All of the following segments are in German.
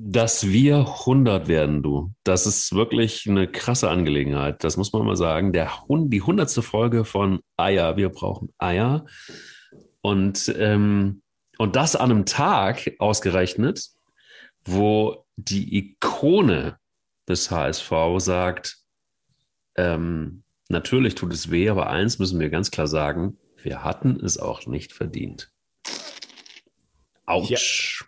Dass wir 100 werden, du. Das ist wirklich eine krasse Angelegenheit. Das muss man mal sagen. Der Hund, die hundertste Folge von Eier. Wir brauchen Eier. Und, ähm, und das an einem Tag ausgerechnet, wo die Ikone des HSV sagt, ähm, natürlich tut es weh, aber eins müssen wir ganz klar sagen, wir hatten es auch nicht verdient. Autsch. Ja.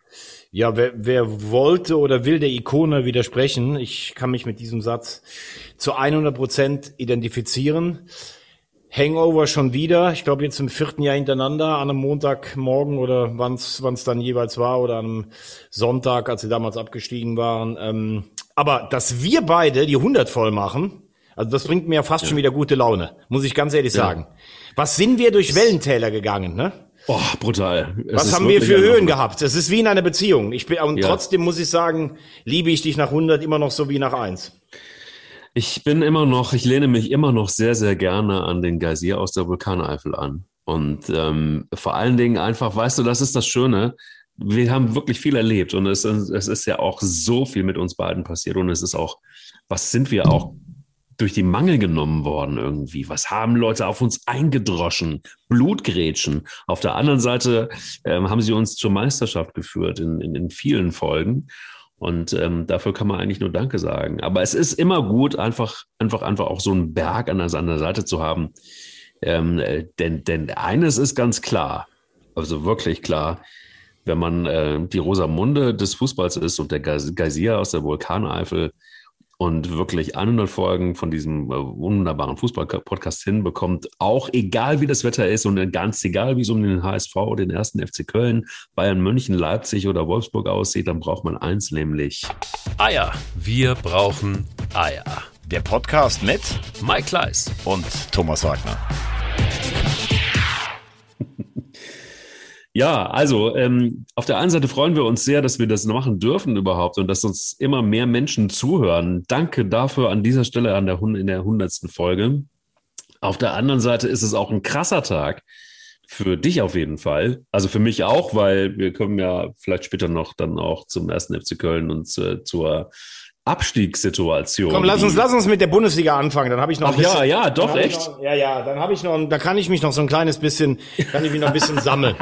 Ja, wer, wer wollte oder will der Ikone widersprechen, ich kann mich mit diesem Satz zu 100 Prozent identifizieren. Hangover schon wieder, ich glaube jetzt im vierten Jahr hintereinander, an einem Montagmorgen oder wann es dann jeweils war oder an einem Sonntag, als sie damals abgestiegen waren. Ähm, aber dass wir beide die 100 voll machen, also das bringt mir ja fast ja. schon wieder gute Laune, muss ich ganz ehrlich ja. sagen. Was sind wir durch Wellentäler gegangen, ne? Oh, brutal. Es Was haben wir für Höhen gehabt? Es ist wie in einer Beziehung. Ich bin, und ja. trotzdem muss ich sagen, liebe ich dich nach 100 immer noch so wie nach 1. Ich bin immer noch, ich lehne mich immer noch sehr, sehr gerne an den Geysir aus der Vulkaneifel an. Und ähm, vor allen Dingen einfach, weißt du, das ist das Schöne. Wir haben wirklich viel erlebt und es, es ist ja auch so viel mit uns beiden passiert und es ist auch, was sind wir auch durch die Mangel genommen worden irgendwie? Was haben Leute auf uns eingedroschen? Blutgrätschen. Auf der anderen Seite ähm, haben sie uns zur Meisterschaft geführt in, in, in vielen Folgen. Und ähm, dafür kann man eigentlich nur Danke sagen. Aber es ist immer gut, einfach, einfach, einfach auch so einen Berg an der, an der Seite zu haben. Ähm, äh, denn, denn eines ist ganz klar, also wirklich klar, wenn man äh, die Rosamunde des Fußballs ist und der Geysir aus der Vulkaneifel, und wirklich 100 Folgen von diesem äh, wunderbaren Fußball-Podcast hinbekommt, auch egal wie das Wetter ist und ganz egal wie es um den HSV oder den ersten FC Köln, Bayern München, Leipzig oder Wolfsburg aussieht, dann braucht man eins, nämlich Eier. Wir brauchen Eier. Der Podcast mit Mike Kleiss und Thomas Wagner. Ja, also ähm, auf der einen Seite freuen wir uns sehr, dass wir das machen dürfen überhaupt und dass uns immer mehr Menschen zuhören. Danke dafür an dieser Stelle an der, in der hundertsten Folge. Auf der anderen Seite ist es auch ein krasser Tag für dich auf jeden Fall. Also für mich auch, weil wir kommen ja vielleicht später noch dann auch zum ersten FC Köln und zur, zur Abstiegssituation. Komm, lass uns, lass uns mit der Bundesliga anfangen. Dann habe ich noch. Ach bisschen, ja, ja, doch echt. Noch, ja, ja, dann habe ich noch, da kann ich mich noch so ein kleines bisschen, kann ich mich noch ein bisschen sammeln.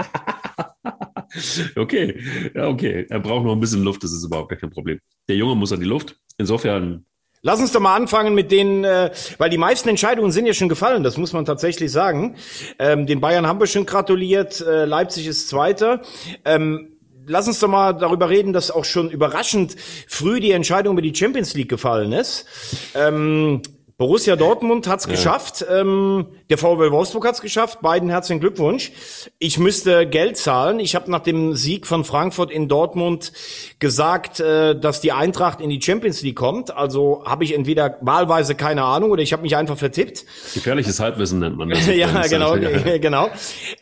okay, ja, okay. Er braucht noch ein bisschen Luft. Das ist überhaupt gar kein Problem. Der Junge muss an die Luft. Insofern. Lass uns doch mal anfangen mit denen, äh, weil die meisten Entscheidungen sind ja schon gefallen, das muss man tatsächlich sagen. Ähm, den Bayern haben wir schon gratuliert, äh, Leipzig ist Zweiter. Ähm, lass uns doch mal darüber reden, dass auch schon überraschend früh die Entscheidung über die Champions League gefallen ist. Ähm, Borussia Dortmund hat's ja. geschafft, ähm, der VW Wolfsburg hat's geschafft. Beiden herzlichen Glückwunsch. Ich müsste Geld zahlen. Ich habe nach dem Sieg von Frankfurt in Dortmund gesagt, äh, dass die Eintracht in die Champions League kommt. Also habe ich entweder wahlweise keine Ahnung oder ich habe mich einfach vertippt. Gefährliches Halbwissen nennt man das. ja, genau, ja. genau.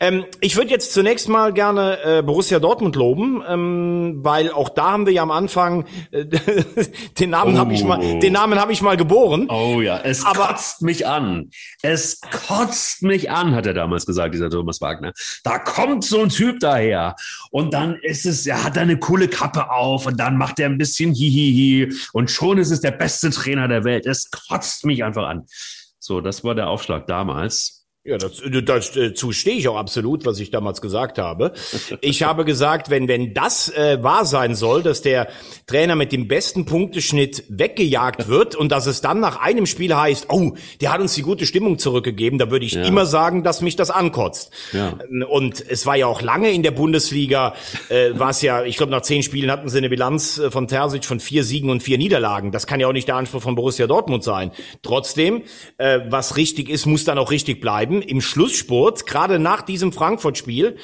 Ähm, ich würde jetzt zunächst mal gerne äh, Borussia Dortmund loben, ähm, weil auch da haben wir ja am Anfang äh, den Namen oh. habe ich mal, den Namen habe ich mal geboren. Oh ja es Aber kotzt mich an. Es kotzt mich an, hat er damals gesagt, dieser Thomas Wagner. Da kommt so ein Typ daher und dann ist es, er hat eine coole Kappe auf und dann macht er ein bisschen Hihihi und schon ist es der beste Trainer der Welt. Es kotzt mich einfach an. So, das war der Aufschlag damals. Ja, dazu, dazu stehe ich auch absolut, was ich damals gesagt habe. Ich habe gesagt, wenn, wenn das äh, wahr sein soll, dass der Trainer mit dem besten Punkteschnitt weggejagt wird und dass es dann nach einem Spiel heißt, oh, der hat uns die gute Stimmung zurückgegeben, da würde ich ja. immer sagen, dass mich das ankotzt. Ja. Und es war ja auch lange in der Bundesliga, äh, war es ja, ich glaube, nach zehn Spielen hatten sie eine Bilanz äh, von Terzic von vier Siegen und vier Niederlagen. Das kann ja auch nicht der Anspruch von Borussia Dortmund sein. Trotzdem, äh, was richtig ist, muss dann auch richtig bleiben haben im Schlussspurt, gerade nach diesem Frankfurt-Spiel,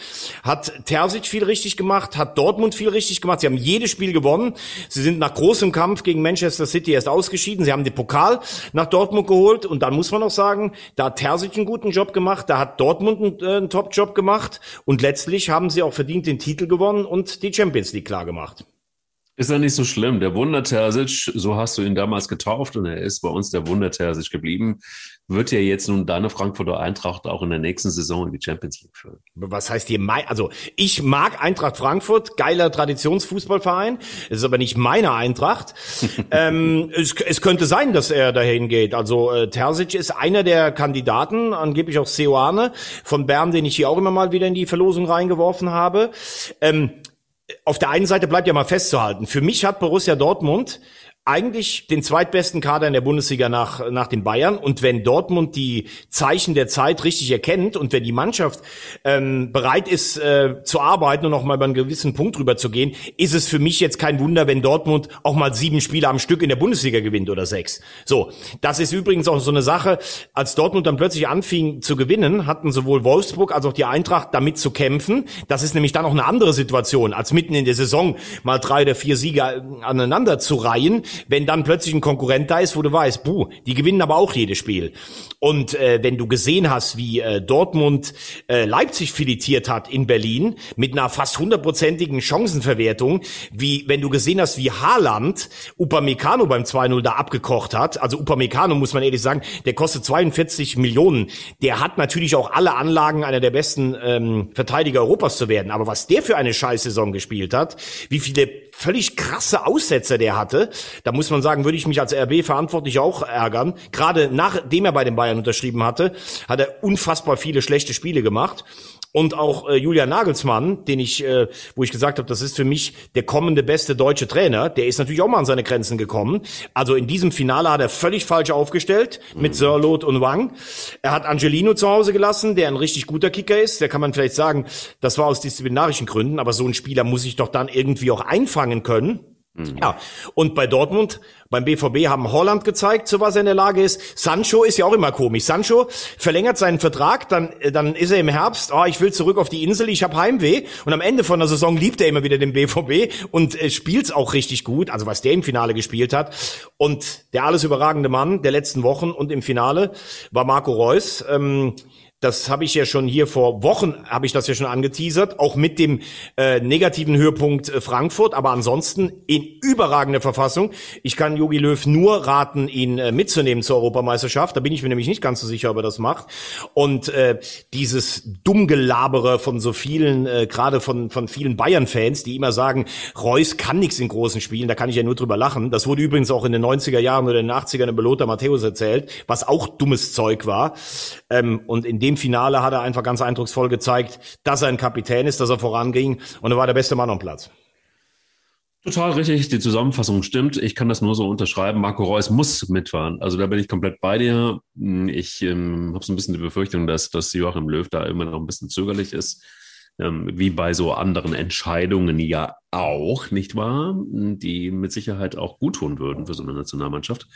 hat Terzic viel richtig gemacht, hat Dortmund viel richtig gemacht. Sie haben jedes Spiel gewonnen. Sie sind nach großem Kampf gegen Manchester City erst ausgeschieden. Sie haben den Pokal nach Dortmund geholt. Und dann muss man auch sagen, da hat Terzic einen guten Job gemacht, da hat Dortmund einen, äh, einen Top-Job gemacht. Und letztlich haben sie auch verdient den Titel gewonnen und die Champions League klar gemacht. Ist ja nicht so schlimm. Der Wunder-Terzic, so hast du ihn damals getauft und er ist bei uns der Wunder-Terzic geblieben, wird ja jetzt nun deine Frankfurter Eintracht auch in der nächsten Saison in die Champions League führen. Was heißt hier mein, also ich mag Eintracht Frankfurt, geiler Traditionsfußballverein, es ist aber nicht meine Eintracht. ähm, es, es, könnte sein, dass er dahin geht. Also äh, Terzic ist einer der Kandidaten, angeblich auch Seoane von Bern, den ich hier auch immer mal wieder in die Verlosung reingeworfen habe. Ähm, auf der einen Seite bleibt ja mal festzuhalten, für mich hat Borussia Dortmund eigentlich den zweitbesten Kader in der Bundesliga nach, nach den Bayern. Und wenn Dortmund die Zeichen der Zeit richtig erkennt und wenn die Mannschaft ähm, bereit ist äh, zu arbeiten und auch mal über einen gewissen Punkt drüber zu gehen, ist es für mich jetzt kein Wunder, wenn Dortmund auch mal sieben Spiele am Stück in der Bundesliga gewinnt oder sechs. So, das ist übrigens auch so eine Sache. Als Dortmund dann plötzlich anfing zu gewinnen, hatten sowohl Wolfsburg als auch die Eintracht damit zu kämpfen. Das ist nämlich dann auch eine andere Situation, als mitten in der Saison mal drei oder vier Siege aneinander zu reihen wenn dann plötzlich ein Konkurrent da ist, wo du weißt, buh, die gewinnen aber auch jedes Spiel. Und äh, wenn du gesehen hast, wie äh, Dortmund äh, Leipzig filetiert hat in Berlin mit einer fast hundertprozentigen Chancenverwertung, wie wenn du gesehen hast, wie Haaland Upamecano beim 2-0 da abgekocht hat, also Upamecano muss man ehrlich sagen, der kostet 42 Millionen. Der hat natürlich auch alle Anlagen, einer der besten ähm, Verteidiger Europas zu werden. Aber was der für eine Scheißsaison gespielt hat, wie viele völlig krasse Aussetzer der hatte, da muss man sagen, würde ich mich als RB verantwortlich auch ärgern. Gerade nachdem er bei den Bayern unterschrieben hatte, hat er unfassbar viele schlechte Spiele gemacht und auch äh, Julian Nagelsmann, den ich, äh, wo ich gesagt habe, das ist für mich der kommende beste deutsche Trainer, der ist natürlich auch mal an seine Grenzen gekommen. Also in diesem Finale hat er völlig falsch aufgestellt mit mhm. Sörlot und Wang. Er hat Angelino zu Hause gelassen, der ein richtig guter Kicker ist. Der kann man vielleicht sagen, das war aus disziplinarischen Gründen, aber so ein Spieler muss sich doch dann irgendwie auch einfangen können. Mhm. Ja, und bei Dortmund, beim BVB haben Holland gezeigt, zu was er in der Lage ist. Sancho ist ja auch immer komisch. Sancho verlängert seinen Vertrag, dann, äh, dann ist er im Herbst, oh, ich will zurück auf die Insel, ich habe Heimweh. Und am Ende von der Saison liebt er immer wieder den BVB und äh, spielt's auch richtig gut, also was der im Finale gespielt hat. Und der alles überragende Mann der letzten Wochen und im Finale war Marco Reus. Ähm, das habe ich ja schon hier vor Wochen, habe ich das ja schon angeteasert, auch mit dem äh, negativen Höhepunkt äh, Frankfurt, aber ansonsten in überragender Verfassung. Ich kann Jogi Löw nur raten, ihn äh, mitzunehmen zur Europameisterschaft. Da bin ich mir nämlich nicht ganz so sicher, ob er das macht. Und äh, dieses Dummgelabere von so vielen, äh, gerade von, von vielen Bayern-Fans, die immer sagen, Reus kann nichts in großen Spielen, da kann ich ja nur drüber lachen. Das wurde übrigens auch in den 90er Jahren oder in den 80ern in Belota Matthäus erzählt, was auch dummes Zeug war. Ähm, und in dem dem Finale hat er einfach ganz eindrucksvoll gezeigt, dass er ein Kapitän ist, dass er voranging und er war der beste Mann am Platz. Total richtig, die Zusammenfassung stimmt. Ich kann das nur so unterschreiben. Marco Reus muss mitfahren. Also da bin ich komplett bei dir. Ich ähm, habe so ein bisschen die Befürchtung, dass, dass Joachim Löw da immer noch ein bisschen zögerlich ist. Ähm, wie bei so anderen Entscheidungen ja auch, nicht wahr? Die mit Sicherheit auch gut tun würden für so eine Nationalmannschaft.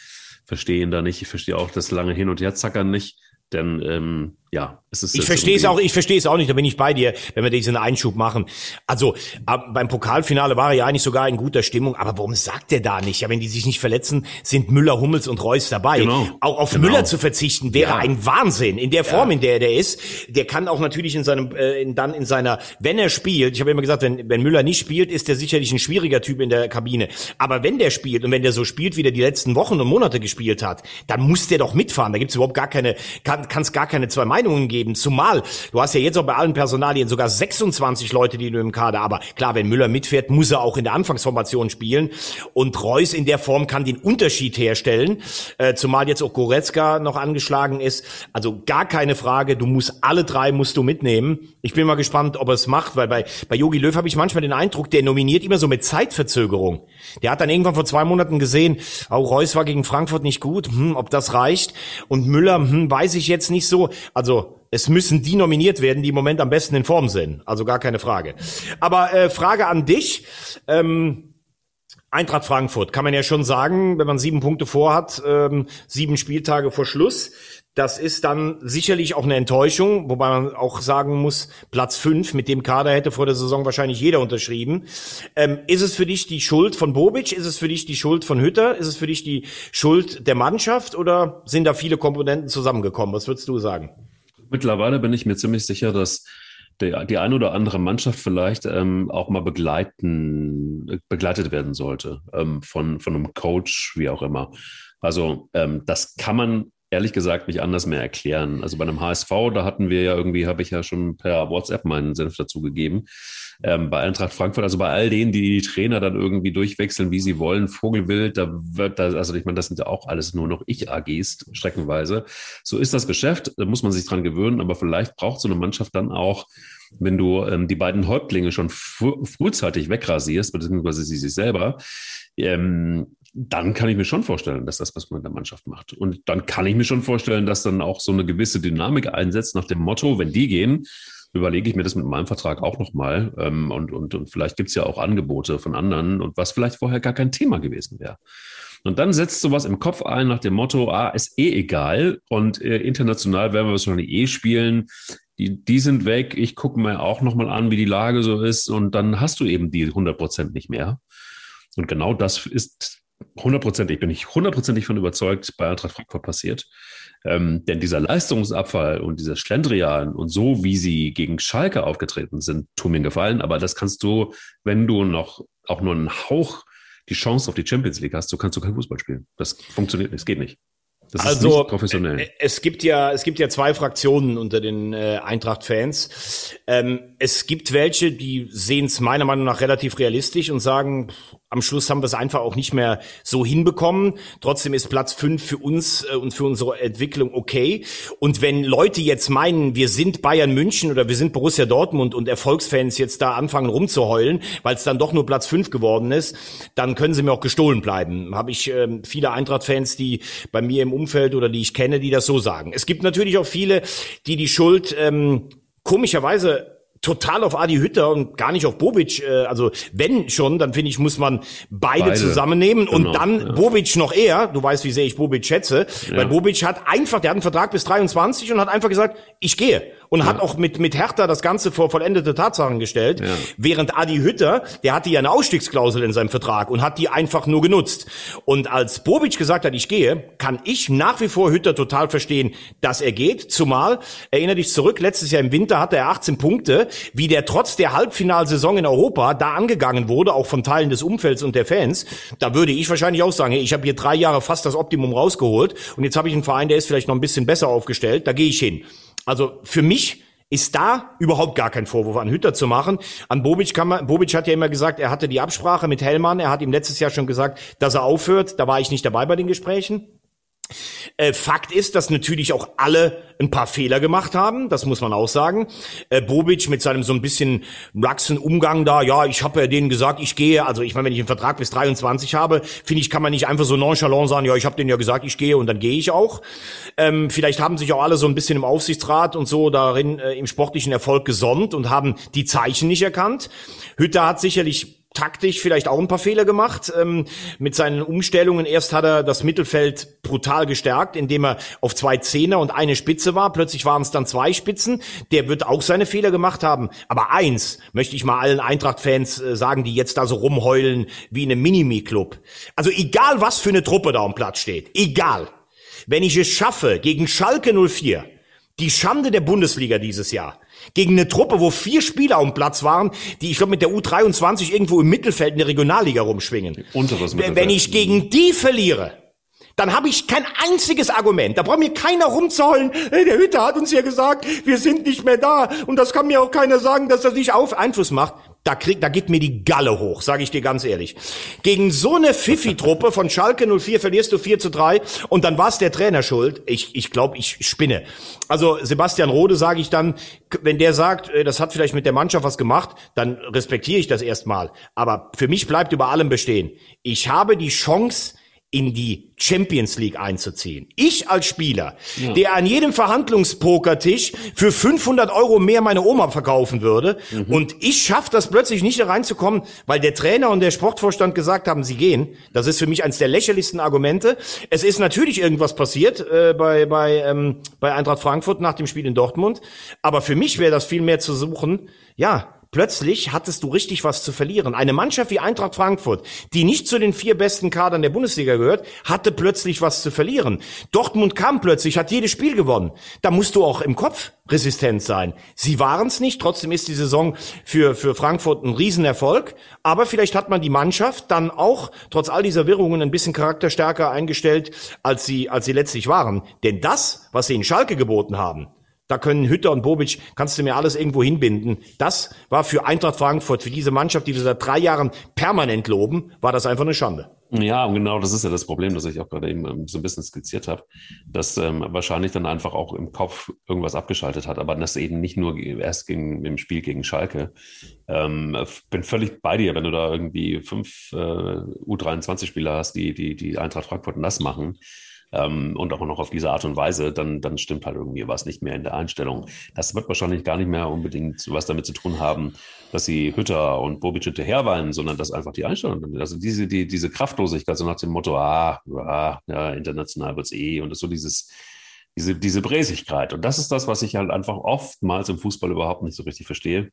Verstehen da nicht. Ich verstehe auch das lange Hin- und Herzackern nicht. Denn ähm, ja, es ist. Ich verstehe es auch, ich verstehe es auch nicht, da bin ich bei dir, wenn wir diesen Einschub machen. Also beim Pokalfinale war er ja eigentlich sogar in guter Stimmung, aber warum sagt er da nicht? Ja, wenn die sich nicht verletzen, sind Müller, Hummels und Reus dabei. Genau. Auch auf genau. Müller zu verzichten wäre ja. ein Wahnsinn. In der Form, ja. in der er ist, der kann auch natürlich in seinem, äh, in, dann in seiner, wenn er spielt, ich habe immer gesagt, wenn, wenn Müller nicht spielt, ist der sicherlich ein schwieriger Typ in der Kabine. Aber wenn der spielt und wenn der so spielt, wie der die letzten Wochen und Monate gespielt hat, dann muss der doch mitfahren. Da gibt's überhaupt gar keine, kann es gar keine zwei Meinungen geben. Zumal, du hast ja jetzt auch bei allen Personalien sogar 26 Leute, die du im Kader, aber klar, wenn Müller mitfährt, muss er auch in der Anfangsformation spielen und Reus in der Form kann den Unterschied herstellen, äh, zumal jetzt auch Goretzka noch angeschlagen ist. Also gar keine Frage, du musst alle drei musst du mitnehmen. Ich bin mal gespannt, ob er es macht, weil bei bei Jogi Löw habe ich manchmal den Eindruck, der nominiert immer so mit Zeitverzögerung. Der hat dann irgendwann vor zwei Monaten gesehen, auch Reus war gegen Frankfurt nicht gut, hm, ob das reicht und Müller, hm, weiß ich jetzt nicht so. Also es müssen die nominiert werden, die im Moment am besten in Form sind. Also gar keine Frage. Aber äh, Frage an dich. Ähm, Eintracht Frankfurt kann man ja schon sagen, wenn man sieben Punkte vorhat, ähm, sieben Spieltage vor Schluss. Das ist dann sicherlich auch eine Enttäuschung, wobei man auch sagen muss, Platz fünf mit dem Kader hätte vor der Saison wahrscheinlich jeder unterschrieben. Ähm, ist es für dich die Schuld von Bobic? Ist es für dich die Schuld von Hütter? Ist es für dich die Schuld der Mannschaft? Oder sind da viele Komponenten zusammengekommen? Was würdest du sagen? Mittlerweile bin ich mir ziemlich sicher, dass der, die eine oder andere Mannschaft vielleicht ähm, auch mal begleiten, begleitet werden sollte ähm, von, von einem Coach, wie auch immer. Also ähm, das kann man ehrlich gesagt nicht anders mehr erklären. Also bei einem HSV, da hatten wir ja irgendwie, habe ich ja schon per WhatsApp meinen Senf dazu gegeben. Ähm, bei Eintracht Frankfurt, also bei all denen, die die Trainer dann irgendwie durchwechseln, wie sie wollen, Vogelwild, da wird da, also ich meine, das sind ja auch alles nur noch Ich-AGs, streckenweise. So ist das Geschäft, da muss man sich dran gewöhnen, aber vielleicht braucht so eine Mannschaft dann auch wenn du ähm, die beiden Häuptlinge schon früh, frühzeitig wegrasierst, beziehungsweise sie sich selber, ähm, dann kann ich mir schon vorstellen, dass das was man in der Mannschaft macht. Und dann kann ich mir schon vorstellen, dass dann auch so eine gewisse Dynamik einsetzt nach dem Motto, wenn die gehen, überlege ich mir das mit meinem Vertrag auch nochmal. Ähm, und, und, und vielleicht gibt es ja auch Angebote von anderen und was vielleicht vorher gar kein Thema gewesen wäre. Und dann setzt sowas im Kopf ein nach dem Motto, ah, ist eh egal und äh, international werden wir es schon eh spielen die, die sind weg. Ich gucke mir auch nochmal an, wie die Lage so ist. Und dann hast du eben die 100 Prozent nicht mehr. Und genau das ist hundertprozentig, bin ich hundertprozentig von überzeugt, bei Eintracht Frankfurt passiert. Ähm, denn dieser Leistungsabfall und dieser Schlendrian und so, wie sie gegen Schalke aufgetreten sind, tun mir gefallen. Aber das kannst du, wenn du noch auch nur einen Hauch die Chance auf die Champions League hast, so kannst du kein Fußball spielen. Das funktioniert nicht, es geht nicht. Das also, professionell. Äh, es gibt ja, es gibt ja zwei Fraktionen unter den äh, Eintracht-Fans. Ähm, es gibt welche, die sehen es meiner Meinung nach relativ realistisch und sagen, am Schluss haben wir es einfach auch nicht mehr so hinbekommen. Trotzdem ist Platz fünf für uns äh, und für unsere Entwicklung okay. Und wenn Leute jetzt meinen, wir sind Bayern München oder wir sind Borussia Dortmund und Erfolgsfans jetzt da anfangen rumzuheulen, weil es dann doch nur Platz fünf geworden ist, dann können sie mir auch gestohlen bleiben. Habe ich ähm, viele Eintracht-Fans, die bei mir im Umfeld oder die ich kenne, die das so sagen. Es gibt natürlich auch viele, die die Schuld ähm, komischerweise total auf Adi Hütter und gar nicht auf Bobic. Äh, also wenn schon, dann finde ich, muss man beide, beide. zusammennehmen genau, und dann ja. Bobic noch eher. Du weißt, wie sehr ich Bobic schätze. Ja. Weil Bobic hat einfach, der hat einen Vertrag bis 23 und hat einfach gesagt, ich gehe und ja. hat auch mit, mit Hertha das Ganze vor vollendete Tatsachen gestellt. Ja. Während Adi Hütter, der hatte ja eine Ausstiegsklausel in seinem Vertrag und hat die einfach nur genutzt. Und als Bobic gesagt hat, ich gehe, kann ich nach wie vor Hütter total verstehen, dass er geht. Zumal, erinnere dich zurück, letztes Jahr im Winter hatte er 18 Punkte, wie der trotz der Halbfinalsaison in Europa da angegangen wurde, auch von Teilen des Umfelds und der Fans. Da würde ich wahrscheinlich auch sagen, ich habe hier drei Jahre fast das Optimum rausgeholt und jetzt habe ich einen Verein, der ist vielleicht noch ein bisschen besser aufgestellt, da gehe ich hin. Also für mich ist da überhaupt gar kein Vorwurf an Hütter zu machen. An Bobic kann man, Bobic hat ja immer gesagt, er hatte die Absprache mit Hellmann, er hat ihm letztes Jahr schon gesagt, dass er aufhört. Da war ich nicht dabei bei den Gesprächen. Äh, Fakt ist, dass natürlich auch alle ein paar Fehler gemacht haben, das muss man auch sagen. Äh, Bobic mit seinem so ein bisschen laxen Umgang da, ja, ich habe ja denen gesagt, ich gehe, also ich meine, wenn ich einen Vertrag bis 23 habe, finde ich, kann man nicht einfach so nonchalant sagen, ja, ich habe denen ja gesagt, ich gehe und dann gehe ich auch. Ähm, vielleicht haben sich auch alle so ein bisschen im Aufsichtsrat und so darin äh, im sportlichen Erfolg gesonnt und haben die Zeichen nicht erkannt. Hütter hat sicherlich taktisch vielleicht auch ein paar Fehler gemacht ähm, mit seinen Umstellungen. Erst hat er das Mittelfeld brutal gestärkt, indem er auf zwei Zehner und eine Spitze war. Plötzlich waren es dann zwei Spitzen. Der wird auch seine Fehler gemacht haben. Aber eins möchte ich mal allen Eintracht-Fans äh, sagen, die jetzt da so rumheulen wie in einem Minimi-Club. Also egal, was für eine Truppe da am Platz steht, egal. Wenn ich es schaffe, gegen Schalke 04, die Schande der Bundesliga dieses Jahr, gegen eine Truppe, wo vier Spieler am Platz waren, die ich glaube mit der U23 irgendwo im Mittelfeld in der Regionalliga rumschwingen. Unteres Mittelfeld. Wenn ich gegen die verliere, dann habe ich kein einziges Argument. Da braucht mir keiner rumzuheulen, hey, der Hütter hat uns ja gesagt, wir sind nicht mehr da. Und das kann mir auch keiner sagen, dass das nicht auf Einfluss macht. Da, krieg, da geht mir die Galle hoch, sage ich dir ganz ehrlich. Gegen so eine Fifi-Truppe von Schalke 04 verlierst du 4 zu 3 und dann war es der Trainer schuld. Ich, ich glaube, ich spinne. Also Sebastian Rode sage ich dann, wenn der sagt, äh, das hat vielleicht mit der Mannschaft was gemacht, dann respektiere ich das erstmal. Aber für mich bleibt über allem bestehen. Ich habe die Chance, in die Champions League einzuziehen. Ich als Spieler, ja. der an jedem Verhandlungspokertisch für 500 Euro mehr meine Oma verkaufen würde mhm. und ich schaffe das plötzlich nicht da reinzukommen, weil der Trainer und der Sportvorstand gesagt haben, sie gehen. Das ist für mich eines der lächerlichsten Argumente. Es ist natürlich irgendwas passiert äh, bei, bei, ähm, bei Eintracht Frankfurt nach dem Spiel in Dortmund, aber für mich wäre das viel mehr zu suchen, ja, plötzlich hattest du richtig was zu verlieren. Eine Mannschaft wie Eintracht Frankfurt, die nicht zu den vier besten Kadern der Bundesliga gehört, hatte plötzlich was zu verlieren. Dortmund kam plötzlich, hat jedes Spiel gewonnen. Da musst du auch im Kopf resistent sein. Sie waren es nicht, trotzdem ist die Saison für, für Frankfurt ein Riesenerfolg. Aber vielleicht hat man die Mannschaft dann auch trotz all dieser Wirrungen ein bisschen charakterstärker eingestellt, als sie, als sie letztlich waren. Denn das, was sie in Schalke geboten haben, da können Hütter und Bobic, kannst du mir alles irgendwo hinbinden. Das war für Eintracht Frankfurt, für diese Mannschaft, die wir seit drei Jahren permanent loben, war das einfach eine Schande. Ja, und genau das ist ja das Problem, das ich auch gerade eben ähm, so ein bisschen skizziert habe, dass ähm, wahrscheinlich dann einfach auch im Kopf irgendwas abgeschaltet hat, aber das eben nicht nur erst gegen, im Spiel gegen Schalke. Ähm, bin völlig bei dir, wenn du da irgendwie fünf äh, U23-Spieler hast, die, die, die Eintracht Frankfurt nass machen ähm, und auch noch auf diese Art und Weise, dann, dann stimmt halt irgendwie was nicht mehr in der Einstellung. Das wird wahrscheinlich gar nicht mehr unbedingt was damit zu tun haben, dass sie Hütter und Bobic hinterherweinen, sondern dass einfach die Einstellung, also diese, die, diese Kraftlosigkeit, so nach dem Motto, ah, ah ja, international wird's eh und das so dieses, diese, diese Bräsigkeit. Und das ist das, was ich halt einfach oftmals im Fußball überhaupt nicht so richtig verstehe.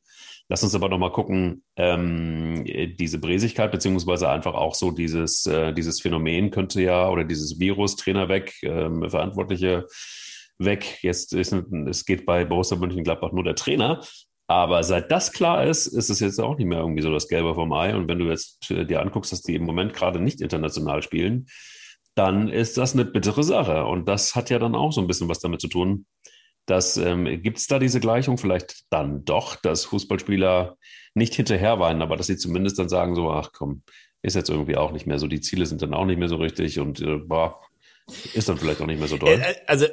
Lass uns aber nochmal gucken, ähm, diese Bräsigkeit, beziehungsweise einfach auch so dieses, äh, dieses Phänomen könnte ja, oder dieses Virus, Trainer weg, ähm, Verantwortliche weg. Jetzt ist es geht bei Borussia Mönchengladbach nur der Trainer. Aber seit das klar ist, ist es jetzt auch nicht mehr irgendwie so das Gelbe vom Ei. Und wenn du jetzt dir anguckst, dass die im Moment gerade nicht international spielen, dann ist das eine bittere Sache. Und das hat ja dann auch so ein bisschen was damit zu tun, dass ähm, gibt es da diese Gleichung vielleicht dann doch, dass Fußballspieler nicht hinterherweinen, aber dass sie zumindest dann sagen, so, ach komm, ist jetzt irgendwie auch nicht mehr so, die Ziele sind dann auch nicht mehr so richtig und äh, boah, ist dann vielleicht auch nicht mehr so doll. Äh, äh also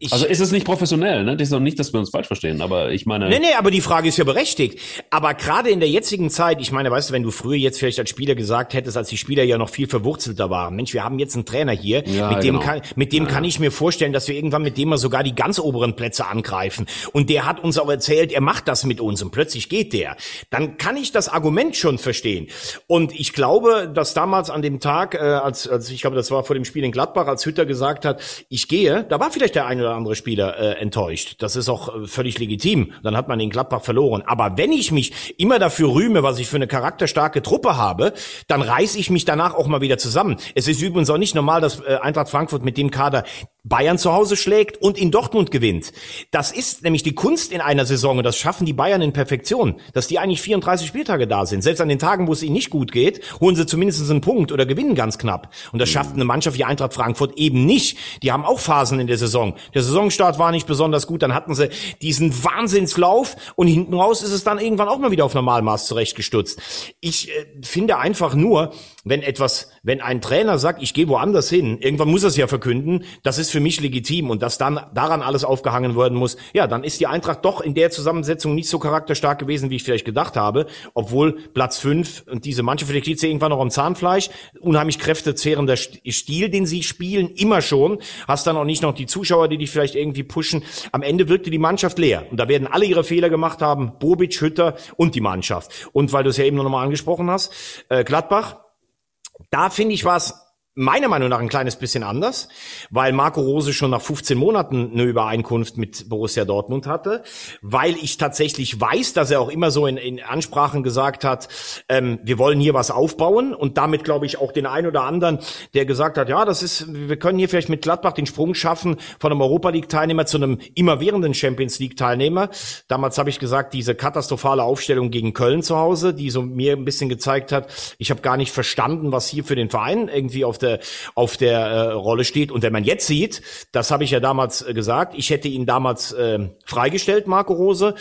ich, also ist es nicht professionell, ne? Das ist auch nicht, dass wir uns falsch verstehen, aber ich meine. Nee, nee, aber die Frage ist ja berechtigt. Aber gerade in der jetzigen Zeit, ich meine, weißt du, wenn du früher jetzt vielleicht als Spieler gesagt hättest, als die Spieler ja noch viel verwurzelter waren, Mensch, wir haben jetzt einen Trainer hier, ja, mit dem, genau. kann, mit dem ja. kann ich mir vorstellen, dass wir irgendwann mit dem mal sogar die ganz oberen Plätze angreifen. Und der hat uns auch erzählt, er macht das mit uns und plötzlich geht der. Dann kann ich das Argument schon verstehen. Und ich glaube, dass damals an dem Tag, äh, als, als ich glaube, das war vor dem Spiel in Gladbach, als Hütter gesagt hat, ich gehe, da war vielleicht der eine oder andere Spieler äh, enttäuscht. Das ist auch äh, völlig legitim. Dann hat man den Gladbach verloren. Aber wenn ich mich immer dafür rühme, was ich für eine charakterstarke Truppe habe, dann reiß ich mich danach auch mal wieder zusammen. Es ist übrigens auch nicht normal, dass äh, Eintracht Frankfurt mit dem Kader Bayern zu Hause schlägt und in Dortmund gewinnt. Das ist nämlich die Kunst in einer Saison und das schaffen die Bayern in Perfektion, dass die eigentlich 34 Spieltage da sind. Selbst an den Tagen, wo es ihnen nicht gut geht, holen sie zumindest einen Punkt oder gewinnen ganz knapp. Und das schafft eine Mannschaft wie Eintracht Frankfurt eben nicht. Die haben auch Phasen in der Saison. Der Saisonstart war nicht besonders gut, dann hatten sie diesen Wahnsinnslauf und hinten raus ist es dann irgendwann auch mal wieder auf Normalmaß zurechtgestutzt. Ich äh, finde einfach nur, wenn etwas, wenn ein Trainer sagt, ich gehe woanders hin, irgendwann muss er es ja verkünden, das ist für mich legitim und dass dann daran alles aufgehangen werden muss, ja, dann ist die Eintracht doch in der Zusammensetzung nicht so charakterstark gewesen, wie ich vielleicht gedacht habe, obwohl Platz fünf und diese Mannschaft, vielleicht liegt sie irgendwann noch am Zahnfleisch, unheimlich kräftezehrender Stil, den sie spielen, immer schon, hast dann auch nicht noch die Zuschauer, die dich vielleicht irgendwie pushen. Am Ende wirkte die Mannschaft leer und da werden alle ihre Fehler gemacht haben, Bobic, Hütter und die Mannschaft. Und weil du es ja eben noch mal angesprochen hast, äh, Gladbach, da finde ich was meiner Meinung nach ein kleines bisschen anders, weil Marco Rose schon nach 15 Monaten eine Übereinkunft mit Borussia Dortmund hatte, weil ich tatsächlich weiß, dass er auch immer so in, in Ansprachen gesagt hat, ähm, wir wollen hier was aufbauen und damit glaube ich auch den einen oder anderen, der gesagt hat, ja, das ist, wir können hier vielleicht mit Gladbach den Sprung schaffen von einem Europa League Teilnehmer zu einem immerwährenden Champions League Teilnehmer. Damals habe ich gesagt, diese katastrophale Aufstellung gegen Köln zu Hause, die so mir ein bisschen gezeigt hat, ich habe gar nicht verstanden, was hier für den Verein irgendwie auf der der, auf der äh, Rolle steht. Und wenn man jetzt sieht, das habe ich ja damals äh, gesagt, ich hätte ihn damals äh, freigestellt, Marco Rose,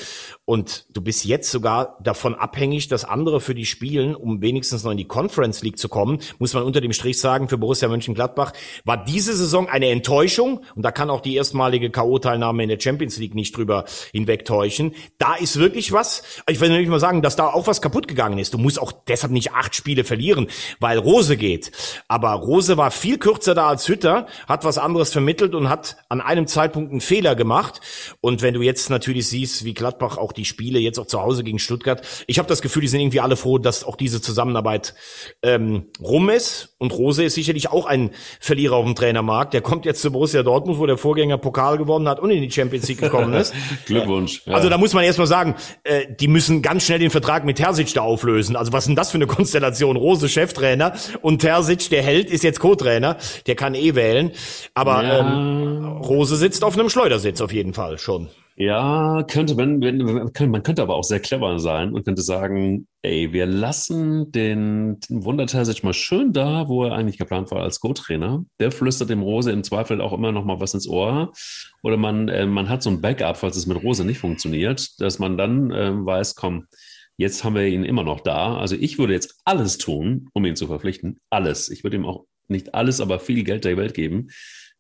und du bist jetzt sogar davon abhängig, dass andere für die spielen, um wenigstens noch in die Conference League zu kommen, muss man unter dem Strich sagen, für Borussia Mönchengladbach war diese Saison eine Enttäuschung und da kann auch die erstmalige K.O.-Teilnahme in der Champions League nicht drüber hinwegtäuschen. Da ist wirklich was, ich will nicht mal sagen, dass da auch was kaputt gegangen ist. Du musst auch deshalb nicht acht Spiele verlieren, weil Rose geht. Aber Rose war viel kürzer da als Hütter, hat was anderes vermittelt und hat an einem Zeitpunkt einen Fehler gemacht. Und wenn du jetzt natürlich siehst, wie Gladbach auch die Spiele, jetzt auch zu Hause gegen Stuttgart. Ich habe das Gefühl, die sind irgendwie alle froh, dass auch diese Zusammenarbeit ähm, rum ist. Und Rose ist sicherlich auch ein Verlierer auf dem Trainermarkt. Der kommt jetzt zu Borussia Dortmund, wo der Vorgänger Pokal gewonnen hat und in die Champions League gekommen ist. Glückwunsch. Ja. Also da muss man erstmal sagen, äh, die müssen ganz schnell den Vertrag mit Terzic da auflösen. Also was ist denn das für eine Konstellation? Rose Cheftrainer und Terzic, der Held, ist jetzt Co-Trainer. Der kann eh wählen. Aber ja. ähm, Rose sitzt auf einem Schleudersitz auf jeden Fall schon. Ja, könnte, wenn, wenn, man könnte aber auch sehr clever sein und könnte sagen, ey, wir lassen den, den Wundertersic mal schön da, wo er eigentlich geplant war als Co-Trainer. Der flüstert dem Rose im Zweifel auch immer noch mal was ins Ohr. Oder man, äh, man hat so ein Backup, falls es mit Rose nicht funktioniert, dass man dann äh, weiß, komm, jetzt haben wir ihn immer noch da. Also ich würde jetzt alles tun, um ihn zu verpflichten. Alles. Ich würde ihm auch nicht alles, aber viel Geld der Welt geben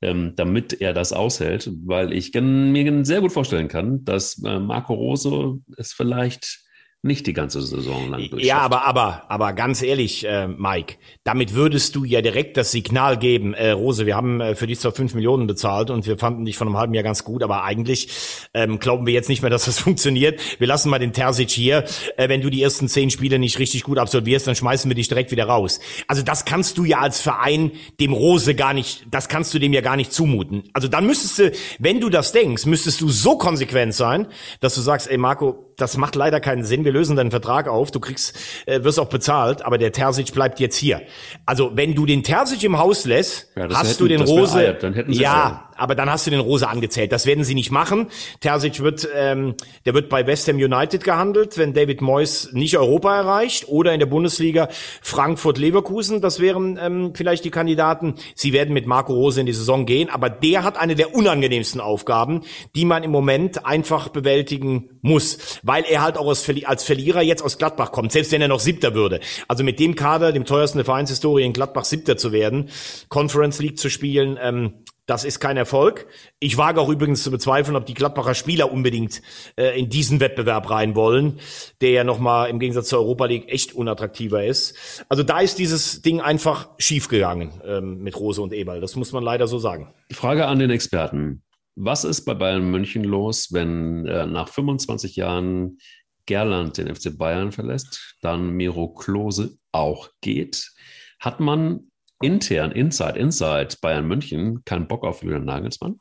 ähm, damit er das aushält, weil ich mir sehr gut vorstellen kann, dass äh, Marco Rose es vielleicht nicht die ganze Saison lang durchschafft. Ja, aber, aber, aber ganz ehrlich, äh, Mike, damit würdest du ja direkt das Signal geben, äh, Rose, wir haben äh, für dich zwar fünf Millionen bezahlt und wir fanden dich von einem halben Jahr ganz gut, aber eigentlich ähm, glauben wir jetzt nicht mehr, dass das funktioniert. Wir lassen mal den Terzic hier. Äh, wenn du die ersten zehn Spiele nicht richtig gut absolvierst, dann schmeißen wir dich direkt wieder raus. Also das kannst du ja als Verein dem Rose gar nicht, das kannst du dem ja gar nicht zumuten. Also dann müsstest du, wenn du das denkst, müsstest du so konsequent sein, dass du sagst, ey Marco, das macht leider keinen Sinn. Wir lösen deinen Vertrag auf. Du kriegst, äh, wirst auch bezahlt, aber der Terzic bleibt jetzt hier. Also wenn du den Terzic im Haus lässt, ja, hast hätten, du den Rose. Eiert, ja, aber dann hast du den Rose angezählt. Das werden sie nicht machen. Terzic wird, ähm, der wird bei West Ham United gehandelt, wenn David Moyes nicht Europa erreicht oder in der Bundesliga Frankfurt-Leverkusen. Das wären ähm, vielleicht die Kandidaten. Sie werden mit Marco Rose in die Saison gehen, aber der hat eine der unangenehmsten Aufgaben, die man im Moment einfach bewältigen muss, weil er halt auch als, als Verlierer jetzt aus Gladbach kommt, selbst wenn er noch Siebter würde. Also mit dem Kader, dem teuersten der Vereinshistorie in Gladbach Siebter zu werden, Conference League zu spielen, ähm, das ist kein Erfolg. Ich wage auch übrigens zu bezweifeln, ob die Gladbacher Spieler unbedingt äh, in diesen Wettbewerb rein wollen, der ja nochmal im Gegensatz zur Europa League echt unattraktiver ist. Also da ist dieses Ding einfach schiefgegangen ähm, mit Rose und Eberl. Das muss man leider so sagen. Frage an den Experten. Was ist bei Bayern München los, wenn äh, nach 25 Jahren Gerland den FC Bayern verlässt, dann Miro Klose auch geht? Hat man intern, inside, inside Bayern München keinen Bock auf Julian Nagelsmann?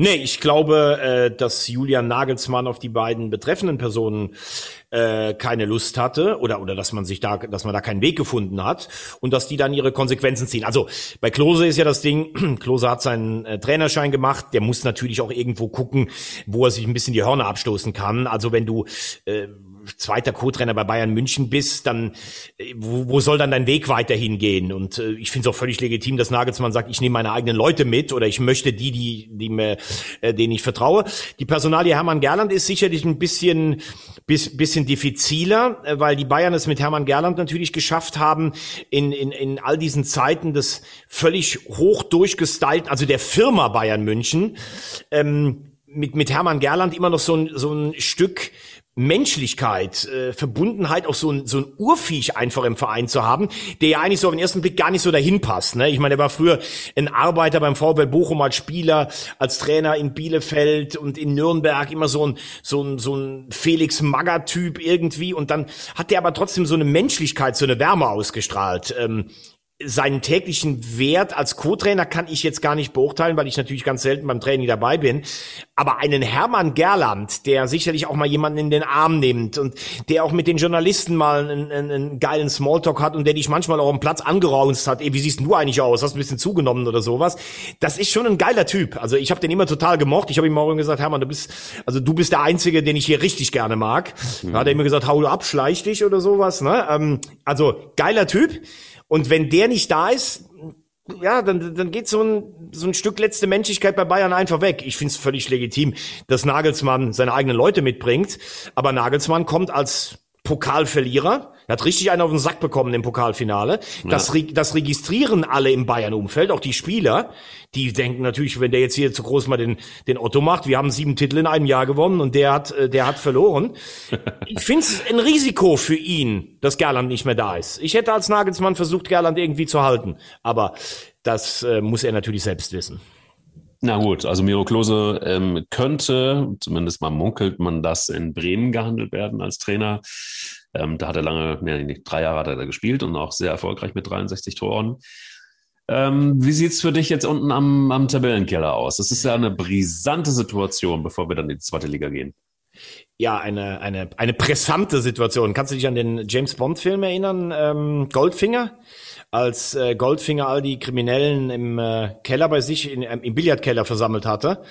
Nee, ich glaube, äh, dass Julian Nagelsmann auf die beiden betreffenden Personen äh, keine Lust hatte oder oder dass man sich da, dass man da keinen Weg gefunden hat und dass die dann ihre Konsequenzen ziehen. Also bei Klose ist ja das Ding, Klose hat seinen äh, Trainerschein gemacht, der muss natürlich auch irgendwo gucken, wo er sich ein bisschen die Hörner abstoßen kann. Also wenn du äh, zweiter Co-Trainer bei Bayern München bist, dann äh, wo, wo soll dann dein Weg weiterhin gehen? Und äh, ich finde es auch völlig legitim, dass Nagelsmann sagt, ich nehme meine eigenen Leute mit oder ich möchte die, die, die mir, äh, denen ich vertraue. Die Personalie Hermann Gerland ist sicherlich ein bisschen, bis, bisschen diffiziler, äh, weil die Bayern es mit Hermann Gerland natürlich geschafft haben, in, in, in all diesen Zeiten des völlig hoch durchgestylten, also der Firma Bayern München, ähm, mit, mit Hermann Gerland immer noch so ein, so ein Stück Menschlichkeit, äh, Verbundenheit, auch so ein, so ein Urviech einfach im Verein zu haben, der ja eigentlich so auf den ersten Blick gar nicht so dahin passt. Ne? Ich meine, er war früher ein Arbeiter beim VfL Bochum als Spieler, als Trainer in Bielefeld und in Nürnberg, immer so ein, so ein, so ein Felix Magger-Typ irgendwie. Und dann hat er aber trotzdem so eine Menschlichkeit, so eine Wärme ausgestrahlt. Ähm, seinen täglichen Wert als Co-Trainer kann ich jetzt gar nicht beurteilen, weil ich natürlich ganz selten beim Training dabei bin. Aber einen Hermann Gerland, der sicherlich auch mal jemanden in den Arm nimmt und der auch mit den Journalisten mal einen, einen, einen geilen Smalltalk hat und der dich manchmal auch am Platz angeraunzt hat, ey, wie siehst du eigentlich aus? Hast du ein bisschen zugenommen oder sowas? Das ist schon ein geiler Typ. Also ich habe den immer total gemocht. Ich habe ihm auch immer gesagt, Hermann, du bist, also du bist der Einzige, den ich hier richtig gerne mag. Mhm. Da hat er immer gesagt, hau du ab, schleich dich oder sowas. Ne? Ähm, also geiler Typ. Und wenn der nicht da ist, ja, dann, dann geht so ein, so ein Stück letzte Menschlichkeit bei Bayern einfach weg. Ich finde es völlig legitim, dass Nagelsmann seine eigenen Leute mitbringt. Aber Nagelsmann kommt als Pokalverlierer. Er hat richtig einen auf den Sack bekommen im Pokalfinale. Ja. Das, das registrieren alle im Bayern-Umfeld, auch die Spieler. Die denken natürlich, wenn der jetzt hier zu groß mal den, den Otto macht, wir haben sieben Titel in einem Jahr gewonnen und der hat, äh, der hat verloren. Ich finde es ein Risiko für ihn, dass Gerland nicht mehr da ist. Ich hätte als Nagelsmann versucht, Gerland irgendwie zu halten. Aber das äh, muss er natürlich selbst wissen. Na gut, also Miro Klose ähm, könnte, zumindest mal munkelt man das, in Bremen gehandelt werden als Trainer. Ähm, da hat er lange, nee, drei Jahre hat er da gespielt und auch sehr erfolgreich mit 63 Toren. Ähm, wie sieht's für dich jetzt unten am, am Tabellenkeller aus? Das ist ja eine brisante Situation, bevor wir dann in die zweite Liga gehen. Ja, eine, eine, eine pressante Situation. Kannst du dich an den James Bond-Film erinnern, ähm, Goldfinger? Als äh, Goldfinger all die Kriminellen im äh, Keller bei sich, in, ähm, im Billardkeller versammelt hatte.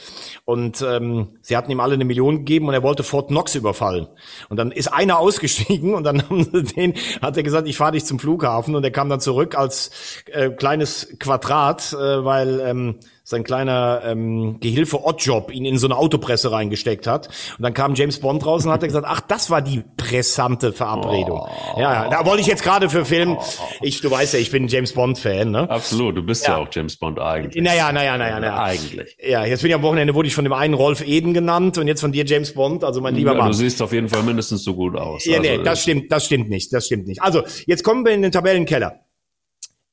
Und ähm, sie hatten ihm alle eine Million gegeben und er wollte Fort Knox überfallen. Und dann ist einer ausgestiegen und dann haben sie den, hat er gesagt, ich fahre dich zum Flughafen und er kam dann zurück als äh, kleines Quadrat, äh, weil ähm, sein kleiner ähm, Gehilfe Oddjob ihn in so eine Autopresse reingesteckt hat. Und dann kam James Bond raus und hat gesagt, ach, das war die pressante Verabredung. Oh. Ja, da wollte ich jetzt gerade für filmen. Ich, du weißt ja, ich bin James Bond-Fan, ne? Absolut, du bist ja. ja, auch James Bond eigentlich. Naja, naja, naja, naja. Eigentlich. Ja, jetzt bin ich am Wochenende, wurde ich von dem einen Rolf Eden genannt und jetzt von dir James Bond, also mein lieber ja, Mann. Du siehst auf jeden Fall mindestens so gut aus. Ja, also, nee, das stimmt, das stimmt nicht, das stimmt nicht. Also, jetzt kommen wir in den Tabellenkeller.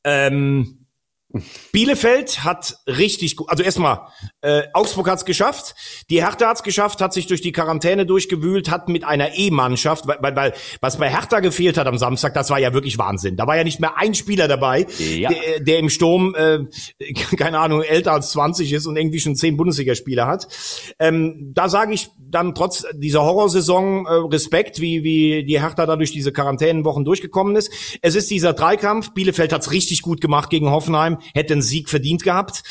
Ähm, Bielefeld hat richtig gut, also erstmal, äh, Augsburg hat's geschafft, die Hertha hat's geschafft, hat sich durch die Quarantäne durchgewühlt, hat mit einer E-Mannschaft, weil, weil, weil was bei Hertha gefehlt hat am Samstag, das war ja wirklich Wahnsinn. Da war ja nicht mehr ein Spieler dabei, ja. der, der im Sturm, äh, keine Ahnung, älter als 20 ist und irgendwie schon zehn Bundesligaspieler hat. Ähm, da sage ich dann trotz dieser Horrorsaison äh, Respekt, wie, wie die Hertha da durch diese Quarantänenwochen durchgekommen ist. Es ist dieser Dreikampf, Bielefeld hat's richtig gut gemacht gegen Hoffenheim, hätte einen Sieg verdient gehabt.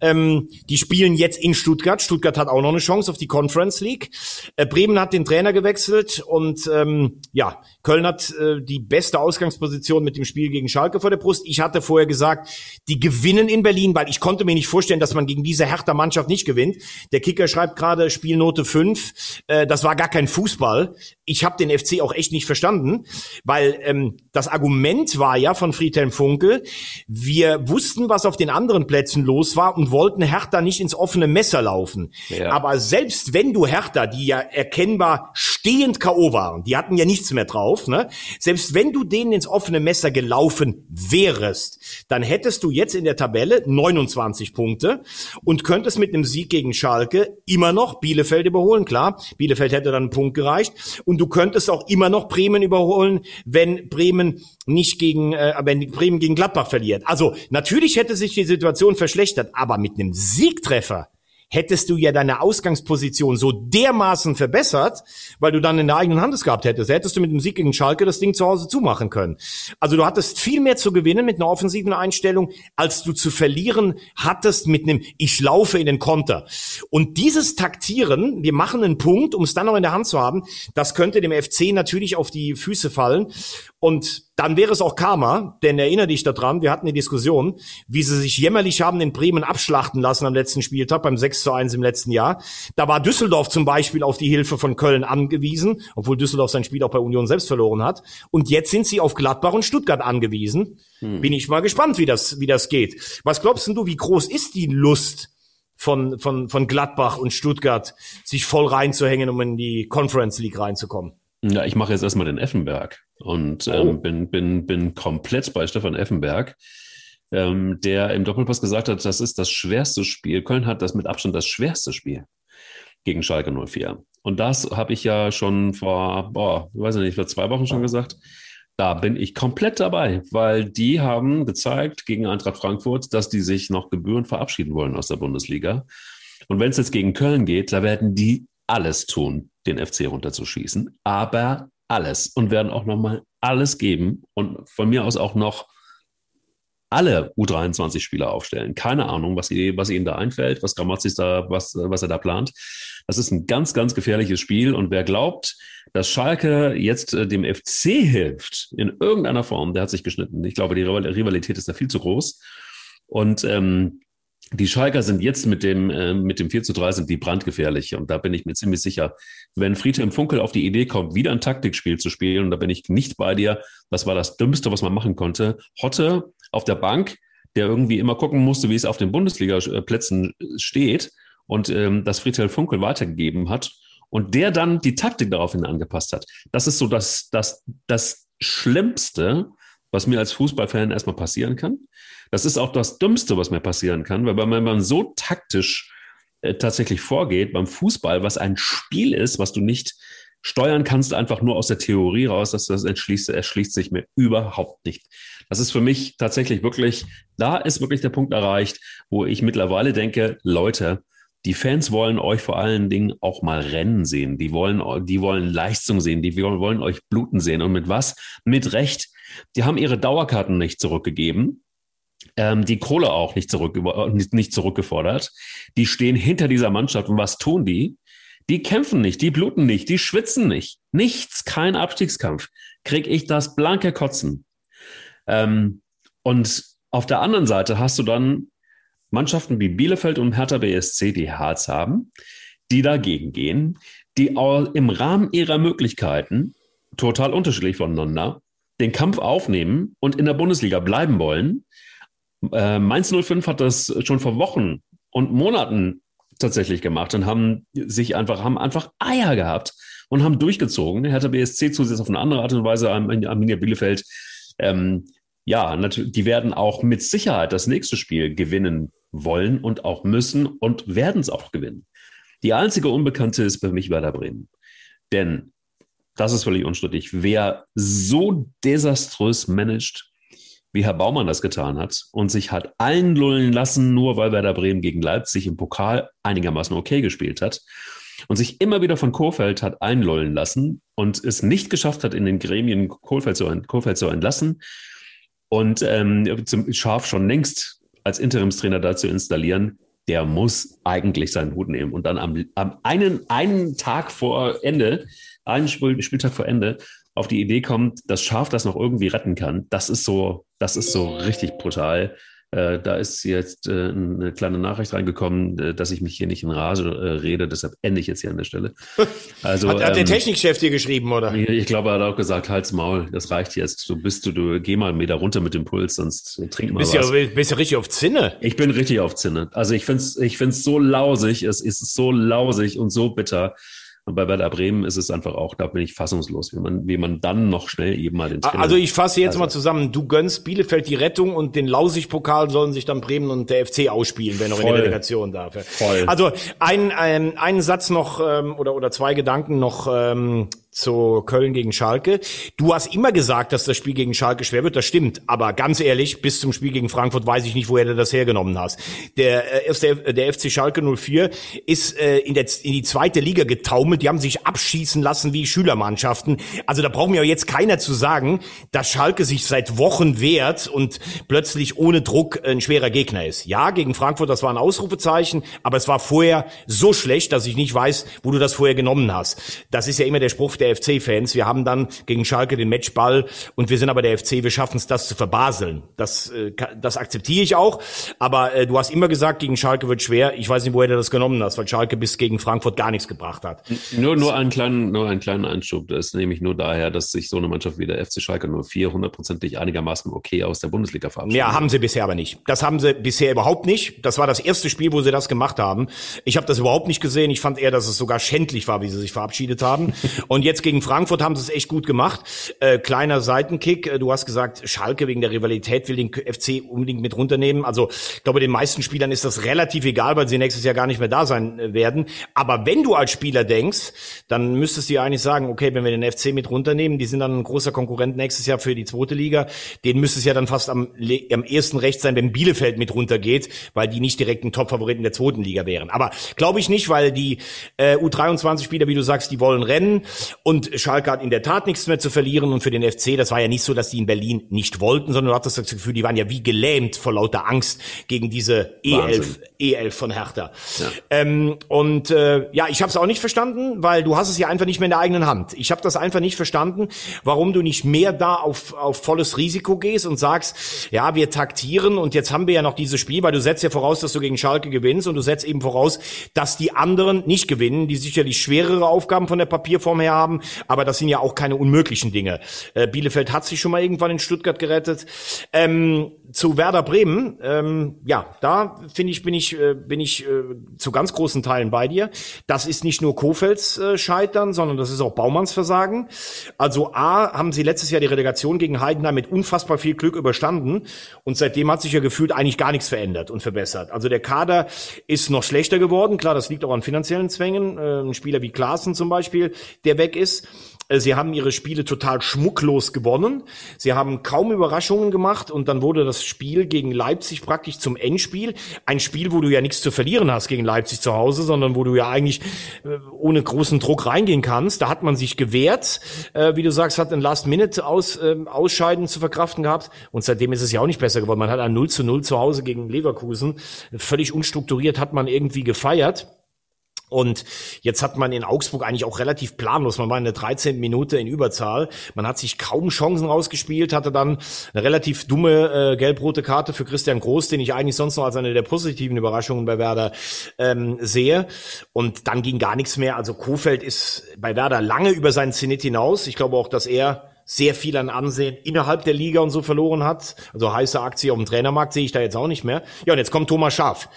Ähm, die spielen jetzt in Stuttgart. Stuttgart hat auch noch eine Chance auf die Conference League. Äh, Bremen hat den Trainer gewechselt und ähm, ja, Köln hat äh, die beste Ausgangsposition mit dem Spiel gegen Schalke vor der Brust. Ich hatte vorher gesagt, die gewinnen in Berlin, weil ich konnte mir nicht vorstellen, dass man gegen diese härter Mannschaft nicht gewinnt. Der Kicker schreibt gerade Spielnote 5. Äh, das war gar kein Fußball. Ich habe den FC auch echt nicht verstanden, weil ähm, das Argument war ja von Friedhelm Funkel, wir wussten, wussten, was auf den anderen Plätzen los war und wollten Hertha nicht ins offene Messer laufen. Ja. Aber selbst wenn du Hertha, die ja erkennbar stehend K.O. waren, die hatten ja nichts mehr drauf, ne? Selbst wenn du denen ins offene Messer gelaufen wärest, dann hättest du jetzt in der Tabelle 29 Punkte und könntest mit einem Sieg gegen Schalke immer noch Bielefeld überholen. Klar, Bielefeld hätte dann einen Punkt gereicht. Und du könntest auch immer noch Bremen überholen, wenn Bremen nicht gegen, äh, wenn Bremen gegen Gladbach verliert. Also natürlich hätte sich die Situation verschlechtert, aber mit einem Siegtreffer hättest du ja deine Ausgangsposition so dermaßen verbessert, weil du dann in der eigenen Hand es gehabt hättest. Hättest du mit dem Sieg gegen Schalke das Ding zu Hause zumachen können. Also du hattest viel mehr zu gewinnen mit einer offensiven Einstellung, als du zu verlieren hattest mit einem Ich laufe in den Konter. Und dieses Taktieren, wir machen einen Punkt, um es dann noch in der Hand zu haben, das könnte dem FC natürlich auf die Füße fallen. Und dann wäre es auch Karma, denn erinnere dich daran, wir hatten die Diskussion, wie sie sich jämmerlich haben in Bremen abschlachten lassen am letzten Spieltag, beim 6 zu 1 im letzten Jahr. Da war Düsseldorf zum Beispiel auf die Hilfe von Köln angewiesen, obwohl Düsseldorf sein Spiel auch bei Union selbst verloren hat. Und jetzt sind sie auf Gladbach und Stuttgart angewiesen. Hm. Bin ich mal gespannt, wie das, wie das geht. Was glaubst du, wie groß ist die Lust von, von, von Gladbach und Stuttgart, sich voll reinzuhängen, um in die Conference League reinzukommen? Ja, ich mache jetzt erstmal den Effenberg und ähm, oh. bin, bin, bin komplett bei Stefan Effenberg, ähm, der im Doppelpass gesagt hat, das ist das schwerste Spiel. Köln hat das mit Abstand das schwerste Spiel gegen Schalke 04. Und das habe ich ja schon vor, boah, ich weiß nicht, vor zwei Wochen schon gesagt. Da bin ich komplett dabei, weil die haben gezeigt gegen Eintracht Frankfurt, dass die sich noch gebührend verabschieden wollen aus der Bundesliga. Und wenn es jetzt gegen Köln geht, da werden die alles tun, den FC runterzuschießen, aber alles und werden auch nochmal alles geben und von mir aus auch noch alle U23-Spieler aufstellen. Keine Ahnung, was, was ihnen da einfällt, was Grammatzis da, was, was er da plant. Das ist ein ganz, ganz gefährliches Spiel. Und wer glaubt, dass Schalke jetzt äh, dem FC hilft, in irgendeiner Form, der hat sich geschnitten. Ich glaube, die Rivalität ist da viel zu groß. Und ähm, die Schalker sind jetzt mit dem, äh, mit dem 4 zu 3 sind die brandgefährlich. Und da bin ich mir ziemlich sicher, wenn Friedhelm Funkel auf die Idee kommt, wieder ein Taktikspiel zu spielen, und da bin ich nicht bei dir, das war das Dümmste, was man machen konnte. Hotte auf der Bank, der irgendwie immer gucken musste, wie es auf den Bundesliga-Plätzen steht und ähm, das Friedhelm Funkel weitergegeben hat und der dann die Taktik daraufhin angepasst hat. Das ist so das, das, das Schlimmste, was mir als Fußballfan erstmal passieren kann. Das ist auch das Dümmste, was mir passieren kann, weil wenn man so taktisch äh, tatsächlich vorgeht beim Fußball, was ein Spiel ist, was du nicht steuern kannst, einfach nur aus der Theorie raus, dass das entschließt, erschließt sich mir überhaupt nicht. Das ist für mich tatsächlich wirklich, da ist wirklich der Punkt erreicht, wo ich mittlerweile denke, Leute, die Fans wollen euch vor allen Dingen auch mal rennen sehen. Die wollen, die wollen Leistung sehen. Die wollen euch bluten sehen. Und mit was? Mit Recht. Die haben ihre Dauerkarten nicht zurückgegeben. Ähm, die Kohle auch nicht, zurück, nicht zurückgefordert. Die stehen hinter dieser Mannschaft. Und was tun die? Die kämpfen nicht, die bluten nicht, die schwitzen nicht. Nichts, kein Abstiegskampf. Krieg ich das blanke Kotzen. Ähm, und auf der anderen Seite hast du dann Mannschaften wie Bielefeld und Hertha BSC, die Harz haben, die dagegen gehen, die im Rahmen ihrer Möglichkeiten total unterschiedlich voneinander den Kampf aufnehmen und in der Bundesliga bleiben wollen. Äh, Mainz 05 hat das schon vor Wochen und Monaten tatsächlich gemacht und haben sich einfach, haben einfach Eier gehabt und haben durchgezogen. Hertha BSC zusätzlich auf eine andere Art und Weise, Arminia Bielefeld. Ähm, ja, natürlich, die werden auch mit Sicherheit das nächste Spiel gewinnen wollen und auch müssen und werden es auch gewinnen. Die einzige Unbekannte ist für mich Werder Bremen. Denn, das ist völlig unstrittig, wer so desaströs managt, wie Herr Baumann das getan hat und sich hat einlullen lassen, nur weil Werder Bremen gegen Leipzig im Pokal einigermaßen okay gespielt hat und sich immer wieder von Kofeld hat einlullen lassen und es nicht geschafft hat, in den Gremien Kofeld zu, Kofeld zu entlassen und ähm, zum Scharf schon längst als Interimstrainer dazu installieren, der muss eigentlich seinen Hut nehmen. Und dann am, am einen, einen Tag vor Ende, einen Spiel, Spieltag vor Ende, auf die Idee kommt, dass Schaf das noch irgendwie retten kann. Das ist so, das ist so richtig brutal. Äh, da ist jetzt äh, eine kleine Nachricht reingekommen, äh, dass ich mich hier nicht in Rage äh, rede, deshalb ende ich jetzt hier an der Stelle. Also, hat, hat der ähm, Technikchef dir geschrieben, oder? Ich glaube, er hat auch gesagt, halt's Maul, das reicht jetzt. Du bist du, du geh mal einen Meter runter mit dem Puls, sonst trink mal bist was. Ja, bist ja richtig auf Zinne. Ich bin richtig auf Zinne. Also ich find's, ich find's so lausig, es ist so lausig und so bitter. Und bei Werder Bremen ist es einfach auch, da bin ich fassungslos, wie man, wie man dann noch schnell eben mal den Trainer Also ich fasse jetzt also. mal zusammen. Du gönnst Bielefeld die Rettung und den Lausig-Pokal sollen sich dann Bremen und der FC ausspielen, wer noch in der Delegation darf. Voll. Also ein, ein, einen Satz noch ähm, oder, oder zwei Gedanken noch ähm, zu Köln gegen Schalke. Du hast immer gesagt, dass das Spiel gegen Schalke schwer wird. Das stimmt. Aber ganz ehrlich, bis zum Spiel gegen Frankfurt weiß ich nicht, woher du das hergenommen hast. Der, äh, der, FC Schalke 04 ist äh, in, der, in die zweite Liga getaumelt. Die haben sich abschießen lassen wie Schülermannschaften. Also da braucht mir jetzt keiner zu sagen, dass Schalke sich seit Wochen wehrt und plötzlich ohne Druck ein schwerer Gegner ist. Ja, gegen Frankfurt, das war ein Ausrufezeichen, aber es war vorher so schlecht, dass ich nicht weiß, wo du das vorher genommen hast. Das ist ja immer der Spruch der FC-Fans. Wir haben dann gegen Schalke den Matchball und wir sind aber der FC, wir schaffen es, das zu verbaseln. Das, äh, das akzeptiere ich auch. Aber äh, du hast immer gesagt, gegen Schalke wird schwer. Ich weiß nicht, woher du das genommen hast, weil Schalke bis gegen Frankfurt gar nichts gebracht hat. Nur, nur, einen, kleinen, nur einen kleinen Einschub. Das ist nämlich nur daher, dass sich so eine Mannschaft wie der FC Schalke nur 400-prozentig einigermaßen okay aus der Bundesliga verabschiedet. Ja, haben sie bisher aber nicht. Das haben sie bisher überhaupt nicht. Das war das erste Spiel, wo sie das gemacht haben. Ich habe das überhaupt nicht gesehen. Ich fand eher, dass es sogar schändlich war, wie sie sich verabschiedet haben. Und jetzt gegen Frankfurt haben sie es echt gut gemacht. Äh, kleiner Seitenkick. Äh, du hast gesagt, Schalke wegen der Rivalität will den FC unbedingt mit runternehmen. Also ich glaube, den meisten Spielern ist das relativ egal, weil sie nächstes Jahr gar nicht mehr da sein äh, werden. Aber wenn du als Spieler denkst, dann müsstest du ja eigentlich sagen, okay, wenn wir den FC mit runternehmen, die sind dann ein großer Konkurrent nächstes Jahr für die zweite Liga. Den müsste es ja dann fast am, am ersten recht sein, wenn Bielefeld mit runtergeht, weil die nicht direkt ein Top-Favoriten der zweiten Liga wären. Aber glaube ich nicht, weil die äh, U23-Spieler, wie du sagst, die wollen rennen und Schalke hat in der Tat nichts mehr zu verlieren und für den FC, das war ja nicht so, dass die in Berlin nicht wollten, sondern du hattest das Gefühl, die waren ja wie gelähmt vor lauter Angst gegen diese E11, E11 von Hertha. Ja. Ähm, und äh, ja, ich habe es auch nicht verstanden, weil du hast es ja einfach nicht mehr in der eigenen Hand. Ich habe das einfach nicht verstanden, warum du nicht mehr da auf, auf volles Risiko gehst und sagst, ja, wir taktieren und jetzt haben wir ja noch dieses Spiel, weil du setzt ja voraus, dass du gegen Schalke gewinnst und du setzt eben voraus, dass die anderen nicht gewinnen, die sicherlich schwerere Aufgaben von der Papierform her haben haben, aber das sind ja auch keine unmöglichen Dinge. Äh, Bielefeld hat sich schon mal irgendwann in Stuttgart gerettet. Ähm, zu Werder Bremen, ähm, ja, da finde ich, bin ich, äh, bin ich äh, zu ganz großen Teilen bei dir. Das ist nicht nur Kofelds äh, Scheitern, sondern das ist auch Baumanns Versagen. Also A, haben sie letztes Jahr die Relegation gegen Heidenheim mit unfassbar viel Glück überstanden und seitdem hat sich ja gefühlt eigentlich gar nichts verändert und verbessert. Also der Kader ist noch schlechter geworden. Klar, das liegt auch an finanziellen Zwängen. Äh, ein Spieler wie Klaassen zum Beispiel, der weg ist. Äh, sie haben ihre Spiele total schmucklos gewonnen. Sie haben kaum Überraschungen gemacht und dann wurde das Spiel gegen Leipzig praktisch zum Endspiel. Ein Spiel, wo du ja nichts zu verlieren hast gegen Leipzig zu Hause, sondern wo du ja eigentlich äh, ohne großen Druck reingehen kannst. Da hat man sich gewehrt. Äh, wie du sagst, hat ein Last-Minute-Ausscheiden zu verkraften gehabt. Und seitdem ist es ja auch nicht besser geworden. Man hat ein 0 zu 0 zu Hause gegen Leverkusen. Völlig unstrukturiert hat man irgendwie gefeiert. Und jetzt hat man in Augsburg eigentlich auch relativ planlos. Man war in der 13. Minute in Überzahl. Man hat sich kaum Chancen rausgespielt, hatte dann eine relativ dumme äh, gelb-rote Karte für Christian Groß, den ich eigentlich sonst noch als eine der positiven Überraschungen bei Werder ähm, sehe. Und dann ging gar nichts mehr. Also Kofeld ist bei Werder lange über seinen Zenit hinaus. Ich glaube auch, dass er sehr viel an Ansehen innerhalb der Liga und so verloren hat. Also heiße Aktie auf dem Trainermarkt sehe ich da jetzt auch nicht mehr. Ja, und jetzt kommt Thomas Schaaf.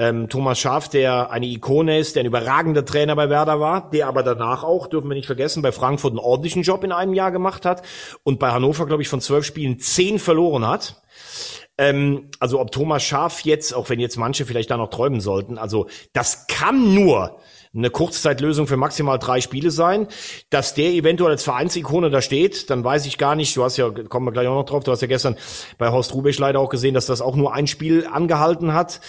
Ähm, Thomas Schaaf, der eine Ikone ist, der ein überragender Trainer bei Werder war, der aber danach auch, dürfen wir nicht vergessen, bei Frankfurt einen ordentlichen Job in einem Jahr gemacht hat und bei Hannover, glaube ich, von zwölf Spielen zehn verloren hat. Ähm, also ob Thomas Schaaf jetzt, auch wenn jetzt manche vielleicht da noch träumen sollten, also das kann nur eine Kurzzeitlösung für maximal drei Spiele sein. Dass der eventuell als Vereinsikone da steht, dann weiß ich gar nicht. Du hast ja, kommen wir gleich auch noch drauf, du hast ja gestern bei Horst Rubisch leider auch gesehen, dass das auch nur ein Spiel angehalten hat.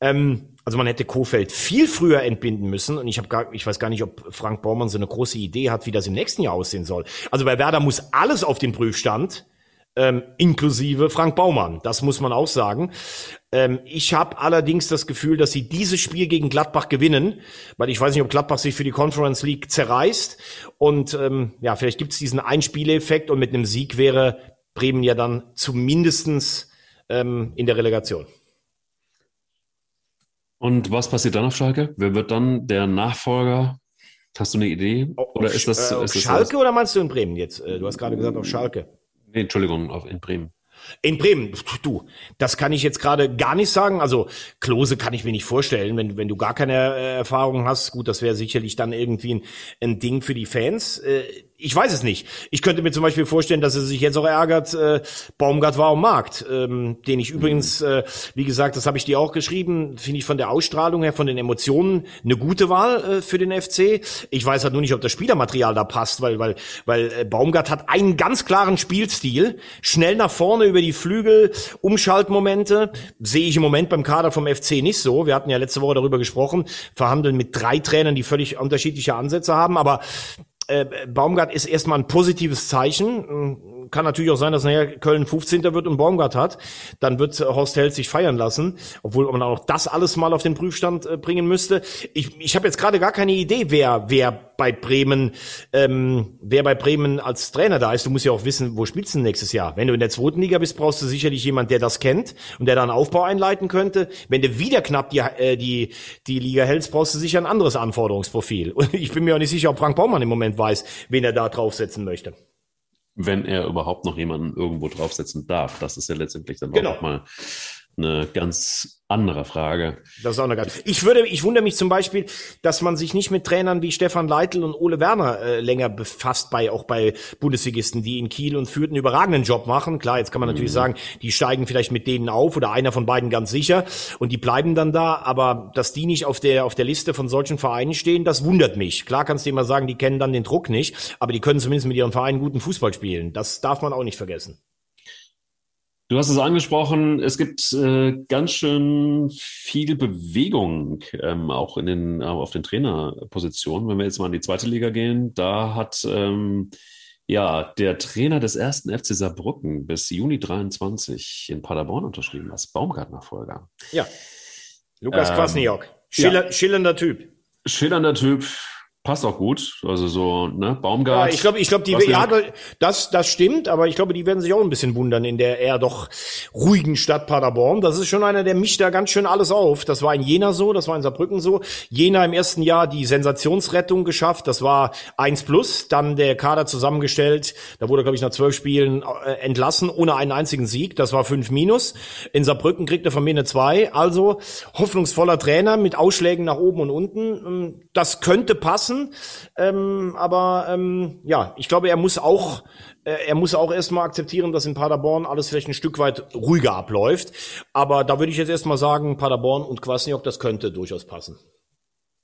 Ähm, also man hätte Kofeld viel früher entbinden müssen und ich habe gar, ich weiß gar nicht, ob Frank Baumann so eine große Idee hat, wie das im nächsten Jahr aussehen soll. Also bei Werder muss alles auf den Prüfstand ähm, inklusive Frank Baumann. Das muss man auch sagen. Ähm, ich habe allerdings das Gefühl, dass sie dieses Spiel gegen Gladbach gewinnen, weil ich weiß nicht, ob Gladbach sich für die Conference League zerreißt. Und ähm, ja, vielleicht gibt es diesen Einspieleffekt und mit einem Sieg wäre Bremen ja dann zumindestens ähm, in der Relegation. Und was passiert dann auf Schalke? Wer wird dann der Nachfolger? Hast du eine Idee? Oder ist das, äh, ist das Schalke das? oder meinst du in Bremen jetzt? Äh, du hast gerade gesagt auf Schalke. Nee, Entschuldigung, auf, in Bremen. In Bremen, du, das kann ich jetzt gerade gar nicht sagen. Also Klose kann ich mir nicht vorstellen, wenn, wenn du gar keine äh, Erfahrung hast. Gut, das wäre sicherlich dann irgendwie ein, ein Ding für die Fans. Äh, ich weiß es nicht. Ich könnte mir zum Beispiel vorstellen, dass er sich jetzt auch ärgert, äh, Baumgart war am Markt, ähm, den ich übrigens, äh, wie gesagt, das habe ich dir auch geschrieben, finde ich von der Ausstrahlung her, von den Emotionen eine gute Wahl äh, für den FC. Ich weiß halt nur nicht, ob das Spielermaterial da passt, weil, weil, weil äh, Baumgart hat einen ganz klaren Spielstil, schnell nach vorne über die Flügel, Umschaltmomente, sehe ich im Moment beim Kader vom FC nicht so. Wir hatten ja letzte Woche darüber gesprochen, verhandeln mit drei Trainern, die völlig unterschiedliche Ansätze haben, aber äh, Baumgart ist erstmal ein positives Zeichen kann natürlich auch sein, dass nachher Köln 15. wird und Baumgart hat. Dann wird Horst Held sich feiern lassen, obwohl man auch das alles mal auf den Prüfstand äh, bringen müsste. Ich, ich habe jetzt gerade gar keine Idee, wer, wer bei Bremen, ähm, wer bei Bremen als Trainer da ist. Du musst ja auch wissen, wo spielst du nächstes Jahr? Wenn du in der zweiten Liga bist, brauchst du sicherlich jemand, der das kennt und der da einen Aufbau einleiten könnte. Wenn du wieder knapp die, äh, die, die Liga hältst, brauchst du sicher ein anderes Anforderungsprofil. Und ich bin mir auch nicht sicher, ob Frank Baumann im Moment weiß, wen er da draufsetzen möchte wenn er überhaupt noch jemanden irgendwo draufsetzen darf. Das ist ja letztendlich dann genau. auch mal eine ganz andere Frage. Das ist auch eine ganz. Ich würde, ich wundere mich zum Beispiel, dass man sich nicht mit Trainern wie Stefan Leitl und Ole Werner äh, länger befasst bei auch bei Bundesligisten, die in Kiel und Fürth einen überragenden Job machen. Klar, jetzt kann man natürlich mhm. sagen, die steigen vielleicht mit denen auf oder einer von beiden ganz sicher und die bleiben dann da. Aber dass die nicht auf der auf der Liste von solchen Vereinen stehen, das wundert mich. Klar kannst du immer sagen, die kennen dann den Druck nicht, aber die können zumindest mit ihren Vereinen guten Fußball spielen. Das darf man auch nicht vergessen. Du hast es angesprochen, es gibt äh, ganz schön viel Bewegung ähm, auch in den, äh, auf den Trainerpositionen. Wenn wir jetzt mal in die zweite Liga gehen, da hat ähm, ja der Trainer des ersten FC Saarbrücken bis Juni 23 in Paderborn unterschrieben als Baumgartnerfolger. Ja, Lukas ähm, Kwasniok, Schiller, ja. schillernder Typ. Schillernder Typ, passt auch gut. Also so, ne, Baumgart. Ja, ich glaube, ich glaube, die, ja, das, das stimmt, aber ich glaube, die werden sich auch ein bisschen wundern in der eher doch ruhigen Stadt Paderborn. Das ist schon einer, der mischt da ganz schön alles auf. Das war in Jena so, das war in Saarbrücken so. Jena im ersten Jahr die Sensationsrettung geschafft. Das war eins plus. Dann der Kader zusammengestellt. Da wurde, glaube ich, nach zwölf Spielen äh, entlassen, ohne einen einzigen Sieg. Das war fünf minus. In Saarbrücken kriegt er von mir eine zwei. Also hoffnungsvoller Trainer mit Ausschlägen nach oben und unten. Ähm, das könnte passen. Ähm, aber ähm, ja, ich glaube, er muss auch äh, er muss auch erstmal akzeptieren, dass in Paderborn alles vielleicht ein Stück weit ruhiger abläuft. Aber da würde ich jetzt erstmal sagen, Paderborn und Kwasniok, das könnte durchaus passen.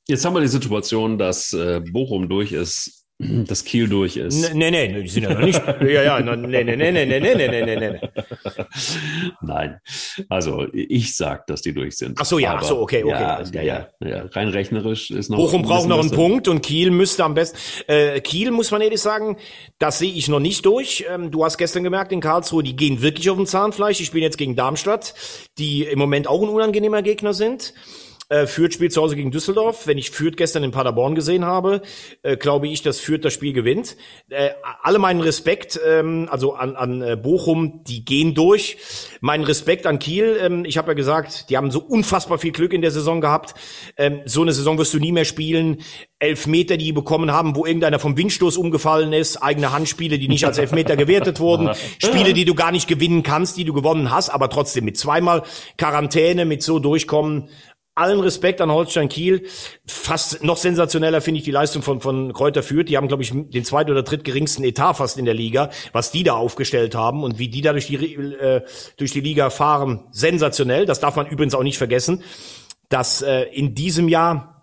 Jetzt haben wir die Situation, dass äh, Bochum durch ist dass Kiel durch ist. Nee, nee, nee, die sind ja noch nicht. ja, ja, nee, nee, nee, nee, nee, nee, nee, nee, nee. Nein. Also, ich sag, dass die durch sind. Ach so, ja, ach so, okay, okay. Ja, ja, ja, ja, Rein rechnerisch ist noch. Bochum braucht noch einen Punkt und Kiel müsste am besten. Äh, Kiel muss man ehrlich sagen, das sehe ich noch nicht durch. Ähm, du hast gestern gemerkt, in Karlsruhe, die gehen wirklich auf den Zahnfleisch. Die spielen jetzt gegen Darmstadt, die im Moment auch ein unangenehmer Gegner sind. Äh, Fürth spielt zu Hause gegen Düsseldorf. Wenn ich Fürth gestern in Paderborn gesehen habe, äh, glaube ich, dass Fürth das Spiel gewinnt. Äh, alle meinen Respekt, ähm, also an, an äh, Bochum, die gehen durch. Mein Respekt an Kiel. Ähm, ich habe ja gesagt, die haben so unfassbar viel Glück in der Saison gehabt. Ähm, so eine Saison wirst du nie mehr spielen. Elfmeter, die bekommen haben, wo irgendeiner vom Windstoß umgefallen ist, eigene Handspiele, die nicht als Elfmeter gewertet wurden, Spiele, die du gar nicht gewinnen kannst, die du gewonnen hast, aber trotzdem mit zweimal Quarantäne, mit so durchkommen allen Respekt an Holstein Kiel. Fast noch sensationeller finde ich die Leistung von, von Kräuter Fürth. Die haben, glaube ich, den zweit- oder drittgeringsten Etat fast in der Liga. Was die da aufgestellt haben und wie die da durch die, äh, durch die Liga fahren, sensationell. Das darf man übrigens auch nicht vergessen, dass äh, in diesem Jahr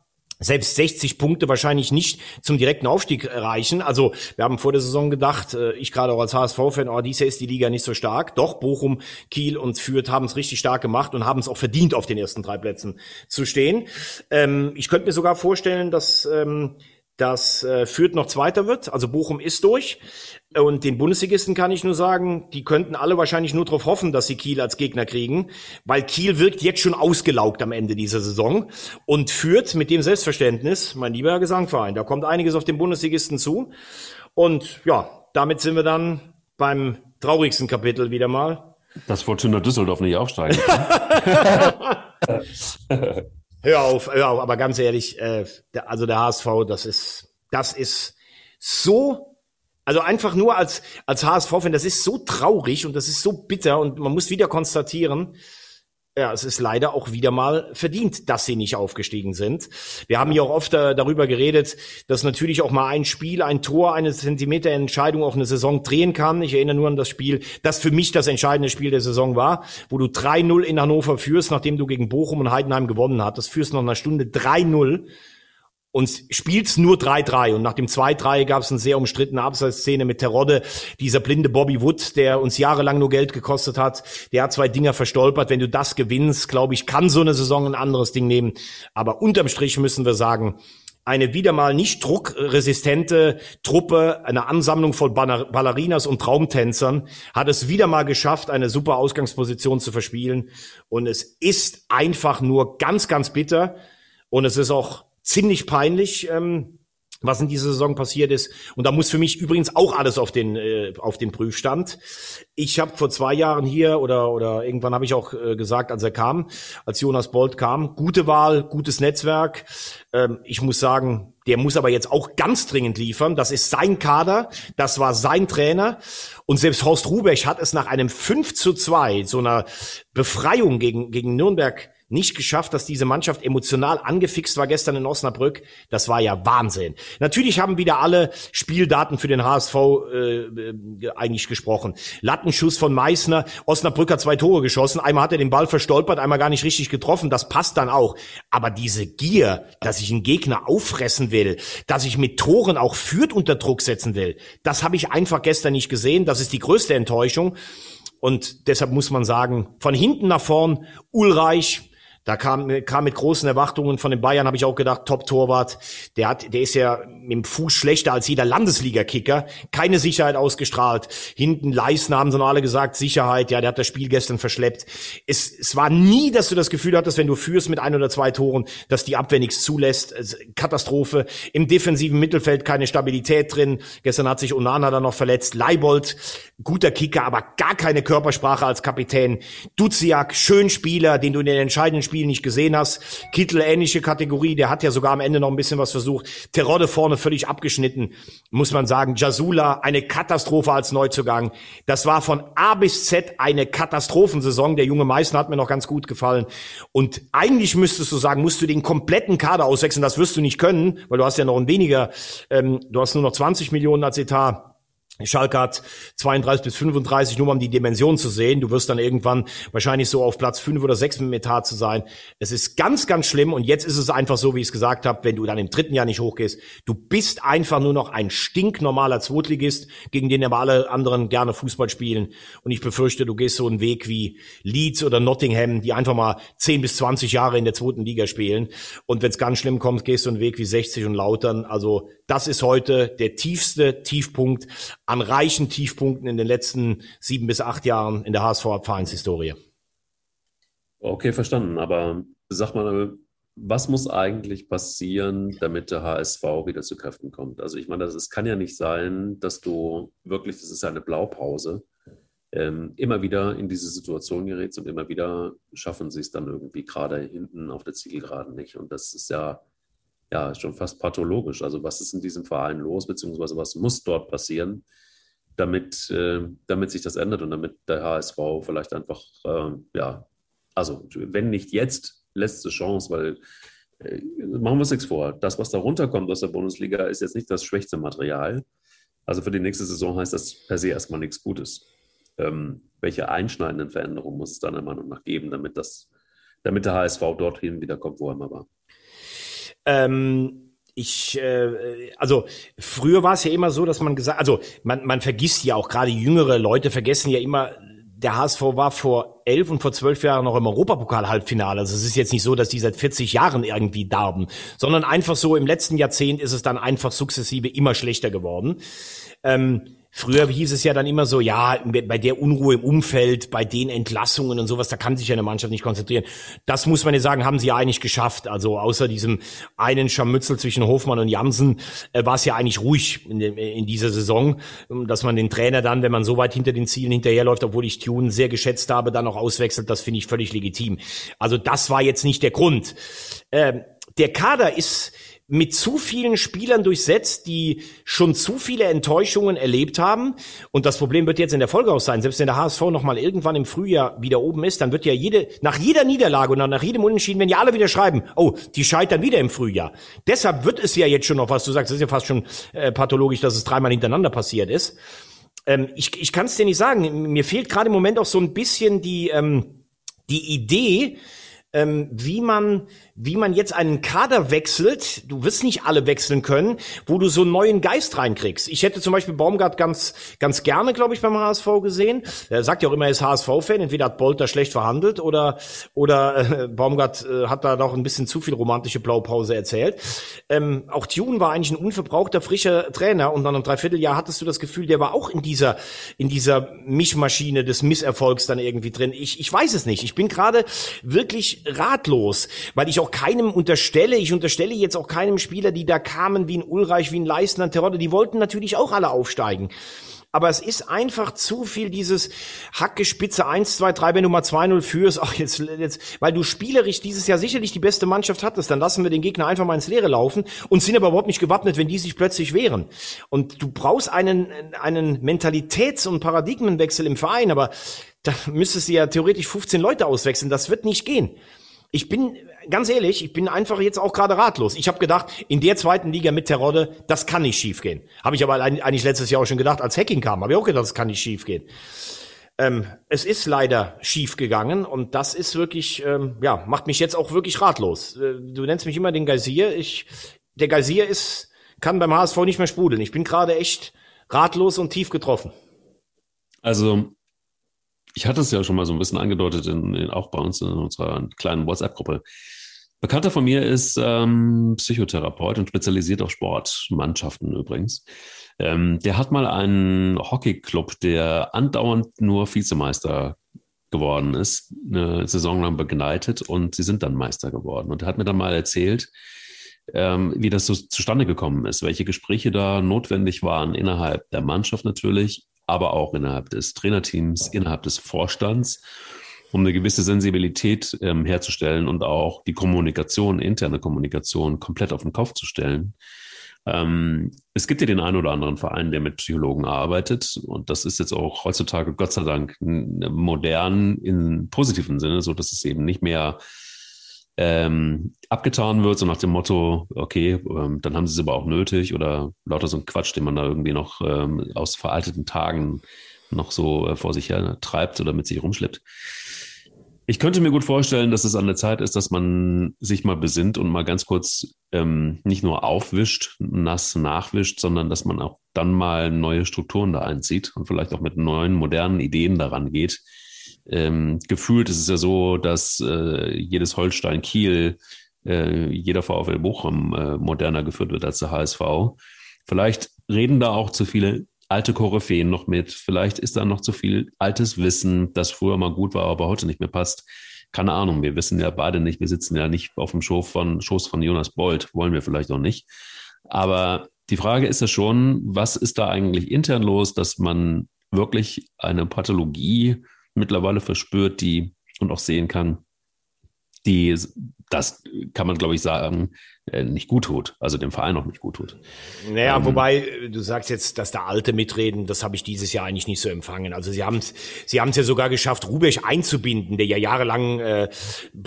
selbst 60 Punkte wahrscheinlich nicht zum direkten Aufstieg reichen. Also wir haben vor der Saison gedacht, äh, ich gerade auch als HSV-Fan, oh, Jahr ist die Liga nicht so stark. Doch, Bochum, Kiel und Fürth haben es richtig stark gemacht und haben es auch verdient, auf den ersten drei Plätzen zu stehen. Ähm, ich könnte mir sogar vorstellen, dass ähm, dass äh, Fürth noch Zweiter wird. Also Bochum ist durch. Und den Bundesligisten kann ich nur sagen, die könnten alle wahrscheinlich nur darauf hoffen, dass sie Kiel als Gegner kriegen, weil Kiel wirkt jetzt schon ausgelaugt am Ende dieser Saison und führt mit dem Selbstverständnis, mein lieber Gesangverein, da kommt einiges auf den Bundesligisten zu. Und ja, damit sind wir dann beim traurigsten Kapitel wieder mal. Dass Fortuna Düsseldorf nicht aufsteigen hör auf, hör auf, aber ganz ehrlich, äh, also der HSV, das ist, das ist so also einfach nur als, als HSV-Fan, das ist so traurig und das ist so bitter und man muss wieder konstatieren, ja, es ist leider auch wieder mal verdient, dass sie nicht aufgestiegen sind. Wir haben ja auch oft äh, darüber geredet, dass natürlich auch mal ein Spiel, ein Tor, eine Zentimeterentscheidung auf eine Saison drehen kann. Ich erinnere nur an das Spiel, das für mich das entscheidende Spiel der Saison war, wo du 3-0 in Hannover führst, nachdem du gegen Bochum und Heidenheim gewonnen hattest, führst noch einer Stunde 3-0 und spielt's nur 3-3. Und nach dem 2-3 gab es eine sehr umstrittene Abseitsszene mit Terodde, dieser blinde Bobby Wood, der uns jahrelang nur Geld gekostet hat. Der hat zwei Dinger verstolpert. Wenn du das gewinnst, glaube ich, kann so eine Saison ein anderes Ding nehmen. Aber unterm Strich müssen wir sagen, eine wieder mal nicht druckresistente Truppe, eine Ansammlung von Ballerinas und Traumtänzern, hat es wieder mal geschafft, eine super Ausgangsposition zu verspielen. Und es ist einfach nur ganz, ganz bitter. Und es ist auch ziemlich peinlich, ähm, was in dieser Saison passiert ist. Und da muss für mich übrigens auch alles auf den äh, auf den Prüfstand. Ich habe vor zwei Jahren hier oder oder irgendwann habe ich auch äh, gesagt, als er kam, als Jonas Bolt kam, gute Wahl, gutes Netzwerk. Ähm, ich muss sagen, der muss aber jetzt auch ganz dringend liefern. Das ist sein Kader, das war sein Trainer. Und selbst Horst Rubech hat es nach einem 5 zu 2, so einer Befreiung gegen, gegen Nürnberg nicht geschafft, dass diese Mannschaft emotional angefixt war gestern in Osnabrück. Das war ja Wahnsinn. Natürlich haben wieder alle Spieldaten für den HSV äh, äh, eigentlich gesprochen. Lattenschuss von Meißner. Osnabrück hat zwei Tore geschossen. Einmal hat er den Ball verstolpert, einmal gar nicht richtig getroffen. Das passt dann auch. Aber diese Gier, dass ich einen Gegner auffressen will, dass ich mit Toren auch führt unter Druck setzen will, das habe ich einfach gestern nicht gesehen. Das ist die größte Enttäuschung. Und deshalb muss man sagen, von hinten nach vorn, Ulreich, Da kam, kam mit großen Erwartungen von den Bayern, habe ich auch gedacht, Top-Torwart. Der hat, der ist ja dem Fuß schlechter als jeder Landesliga-Kicker. Keine Sicherheit ausgestrahlt. Hinten Leisten haben sie noch alle gesagt, Sicherheit. Ja, der hat das Spiel gestern verschleppt. Es, es war nie, dass du das Gefühl hattest, wenn du führst mit ein oder zwei Toren, dass die Abwehr nichts zulässt. Katastrophe. Im defensiven Mittelfeld keine Stabilität drin. Gestern hat sich Onana dann noch verletzt. Leibold, guter Kicker, aber gar keine Körpersprache als Kapitän. Duziak, schön Spieler, den du in den entscheidenden Spiel nicht gesehen hast. Kittel ähnliche Kategorie, der hat ja sogar am Ende noch ein bisschen was versucht. Terodde vorne völlig abgeschnitten, muss man sagen. Jasula, eine Katastrophe als Neuzugang. Das war von A bis Z eine Katastrophensaison. Der junge Meißner hat mir noch ganz gut gefallen. Und eigentlich müsstest du sagen, musst du den kompletten Kader auswechseln. Das wirst du nicht können, weil du hast ja noch ein weniger, ähm, du hast nur noch 20 Millionen als Etat. Schalke hat 32 bis 35, nur um die Dimension zu sehen. Du wirst dann irgendwann wahrscheinlich so auf Platz 5 oder 6 mit Etat zu sein. Es ist ganz, ganz schlimm. Und jetzt ist es einfach so, wie ich es gesagt habe, wenn du dann im dritten Jahr nicht hochgehst, du bist einfach nur noch ein stinknormaler Zweitligist, gegen den aber alle anderen gerne Fußball spielen. Und ich befürchte, du gehst so einen Weg wie Leeds oder Nottingham, die einfach mal 10 bis 20 Jahre in der zweiten Liga spielen. Und wenn es ganz schlimm kommt, gehst du einen Weg wie 60 und Lautern. Also das ist heute der tiefste Tiefpunkt an reichen Tiefpunkten in den letzten sieben bis acht Jahren in der HSV-Vereinshistorie. Okay, verstanden. Aber sag mal, was muss eigentlich passieren, damit der HSV wieder zu Kräften kommt? Also ich meine, es kann ja nicht sein, dass du wirklich, das ist ja eine Blaupause, ähm, immer wieder in diese Situation gerätst und immer wieder schaffen sie es dann irgendwie gerade hinten auf der Zielgeraden nicht. Und das ist ja ja, schon fast pathologisch. Also was ist in diesem Verein los, beziehungsweise was muss dort passieren, damit, äh, damit sich das ändert und damit der HSV vielleicht einfach, äh, ja, also wenn nicht jetzt, letzte Chance, weil äh, machen wir uns nichts vor. Das, was da runterkommt aus der Bundesliga, ist jetzt nicht das schwächste Material. Also für die nächste Saison heißt das per se erstmal nichts Gutes. Ähm, welche einschneidenden Veränderungen muss es deiner Meinung nach geben, damit, das, damit der HSV dorthin wiederkommt, wo er immer war? Ähm, ich, äh, also früher war es ja immer so, dass man gesagt, also man, man vergisst ja auch gerade jüngere Leute vergessen ja immer, der HSV war vor elf und vor zwölf Jahren noch im Europapokal-Halbfinale. Also es ist jetzt nicht so, dass die seit 40 Jahren irgendwie darben, sondern einfach so im letzten Jahrzehnt ist es dann einfach sukzessive immer schlechter geworden. Ähm, Früher hieß es ja dann immer so, ja, bei der Unruhe im Umfeld, bei den Entlassungen und sowas, da kann sich ja eine Mannschaft nicht konzentrieren. Das muss man ja sagen, haben sie ja eigentlich geschafft. Also außer diesem einen Scharmützel zwischen Hofmann und Jansen äh, war es ja eigentlich ruhig in, in, dieser Saison, dass man den Trainer dann, wenn man so weit hinter den Zielen hinterherläuft, obwohl ich Tune sehr geschätzt habe, dann auch auswechselt, das finde ich völlig legitim. Also das war jetzt nicht der Grund. Ähm, der Kader ist mit zu vielen Spielern durchsetzt, die schon zu viele Enttäuschungen erlebt haben. Und das Problem wird jetzt in der Folge auch sein, selbst wenn der HSV noch mal irgendwann im Frühjahr wieder oben ist, dann wird ja jede, nach jeder Niederlage und nach jedem Unentschieden, wenn ja alle wieder schreiben, oh, die scheitern wieder im Frühjahr. Deshalb wird es ja jetzt schon noch, was du sagst, das ist ja fast schon äh, pathologisch, dass es dreimal hintereinander passiert ist. Ähm, ich ich kann es dir nicht sagen. Mir fehlt gerade im Moment auch so ein bisschen die, ähm, die Idee, ähm, wie man, wie man jetzt einen Kader wechselt. Du wirst nicht alle wechseln können, wo du so einen neuen Geist reinkriegst. Ich hätte zum Beispiel Baumgart ganz, ganz gerne, glaube ich, beim HSV gesehen. Er sagt ja auch immer, er ist HSV-Fan. Entweder hat Bolter schlecht verhandelt oder, oder äh, Baumgart äh, hat da doch ein bisschen zu viel romantische Blaupause erzählt. Ähm, auch Tune war eigentlich ein unverbrauchter, frischer Trainer und dann im Dreivierteljahr hattest du das Gefühl, der war auch in dieser, in dieser Mischmaschine des Misserfolgs dann irgendwie drin. Ich, ich weiß es nicht. Ich bin gerade wirklich ratlos, weil ich auch keinem unterstelle, ich unterstelle jetzt auch keinem Spieler, die da kamen, wie ein Ulreich, wie ein Leistner, Terodde, die wollten natürlich auch alle aufsteigen. Aber es ist einfach zu viel dieses Hacke Spitze 1, 2, 3, wenn du mal 2-0 führst, ach jetzt, jetzt, weil du spielerisch dieses Jahr sicherlich die beste Mannschaft hattest, dann lassen wir den Gegner einfach mal ins Leere laufen und sind aber überhaupt nicht gewappnet, wenn die sich plötzlich wehren. Und du brauchst einen, einen Mentalitäts- und Paradigmenwechsel im Verein, aber da müsstest du ja theoretisch 15 Leute auswechseln. Das wird nicht gehen. Ich bin ganz ehrlich, ich bin einfach jetzt auch gerade ratlos. Ich habe gedacht, in der zweiten Liga mit Terodde, das kann nicht schiefgehen. Habe ich aber eigentlich letztes Jahr auch schon gedacht, als Hacking kam, habe ich auch gedacht, das kann nicht schiefgehen. Ähm, es ist leider schief gegangen und das ist wirklich, ähm, ja, macht mich jetzt auch wirklich ratlos. Äh, du nennst mich immer den Geysir. Ich, der Geysir ist, kann beim HSV nicht mehr sprudeln. Ich bin gerade echt ratlos und tief getroffen. Also ich hatte es ja schon mal so ein bisschen angedeutet, in, in, auch bei uns in unserer kleinen WhatsApp-Gruppe. Bekannter von mir ist ähm, Psychotherapeut und spezialisiert auf Sportmannschaften übrigens. Ähm, der hat mal einen Hockeyclub, der andauernd nur Vizemeister geworden ist, eine Saison lang begleitet und sie sind dann Meister geworden. Und er hat mir dann mal erzählt, ähm, wie das so zustande gekommen ist, welche Gespräche da notwendig waren innerhalb der Mannschaft natürlich, aber auch innerhalb des Trainerteams, innerhalb des Vorstands, um eine gewisse Sensibilität ähm, herzustellen und auch die Kommunikation, interne Kommunikation komplett auf den Kopf zu stellen. Ähm, es gibt ja den einen oder anderen Verein, der mit Psychologen arbeitet. Und das ist jetzt auch heutzutage, Gott sei Dank, modern im positiven Sinne, so dass es eben nicht mehr ähm, abgetan wird, so nach dem Motto, okay, ähm, dann haben sie es aber auch nötig oder lauter so ein Quatsch, den man da irgendwie noch ähm, aus veralteten Tagen noch so äh, vor sich her treibt oder mit sich rumschleppt. Ich könnte mir gut vorstellen, dass es an der Zeit ist, dass man sich mal besinnt und mal ganz kurz ähm, nicht nur aufwischt, nass nachwischt, sondern dass man auch dann mal neue Strukturen da einzieht und vielleicht auch mit neuen, modernen Ideen daran geht. Ähm, gefühlt ist es ja so, dass äh, jedes Holstein Kiel, äh, jeder VfL Bochum äh, moderner geführt wird als der HSV. Vielleicht reden da auch zu viele alte Koryphäen noch mit. Vielleicht ist da noch zu viel altes Wissen, das früher mal gut war, aber heute nicht mehr passt. Keine Ahnung, wir wissen ja beide nicht, wir sitzen ja nicht auf dem Schoß von, Schoß von Jonas Bold, wollen wir vielleicht auch nicht. Aber die Frage ist ja schon, was ist da eigentlich intern los, dass man wirklich eine Pathologie mittlerweile verspürt, die und auch sehen kann, die das kann man, glaube ich, sagen, nicht gut tut, also dem Verein auch nicht gut tut. Naja, ähm, wobei du sagst jetzt, dass da Alte mitreden, das habe ich dieses Jahr eigentlich nicht so empfangen. Also sie haben es sie haben es ja sogar geschafft, Rubech einzubinden, der ja jahrelang äh,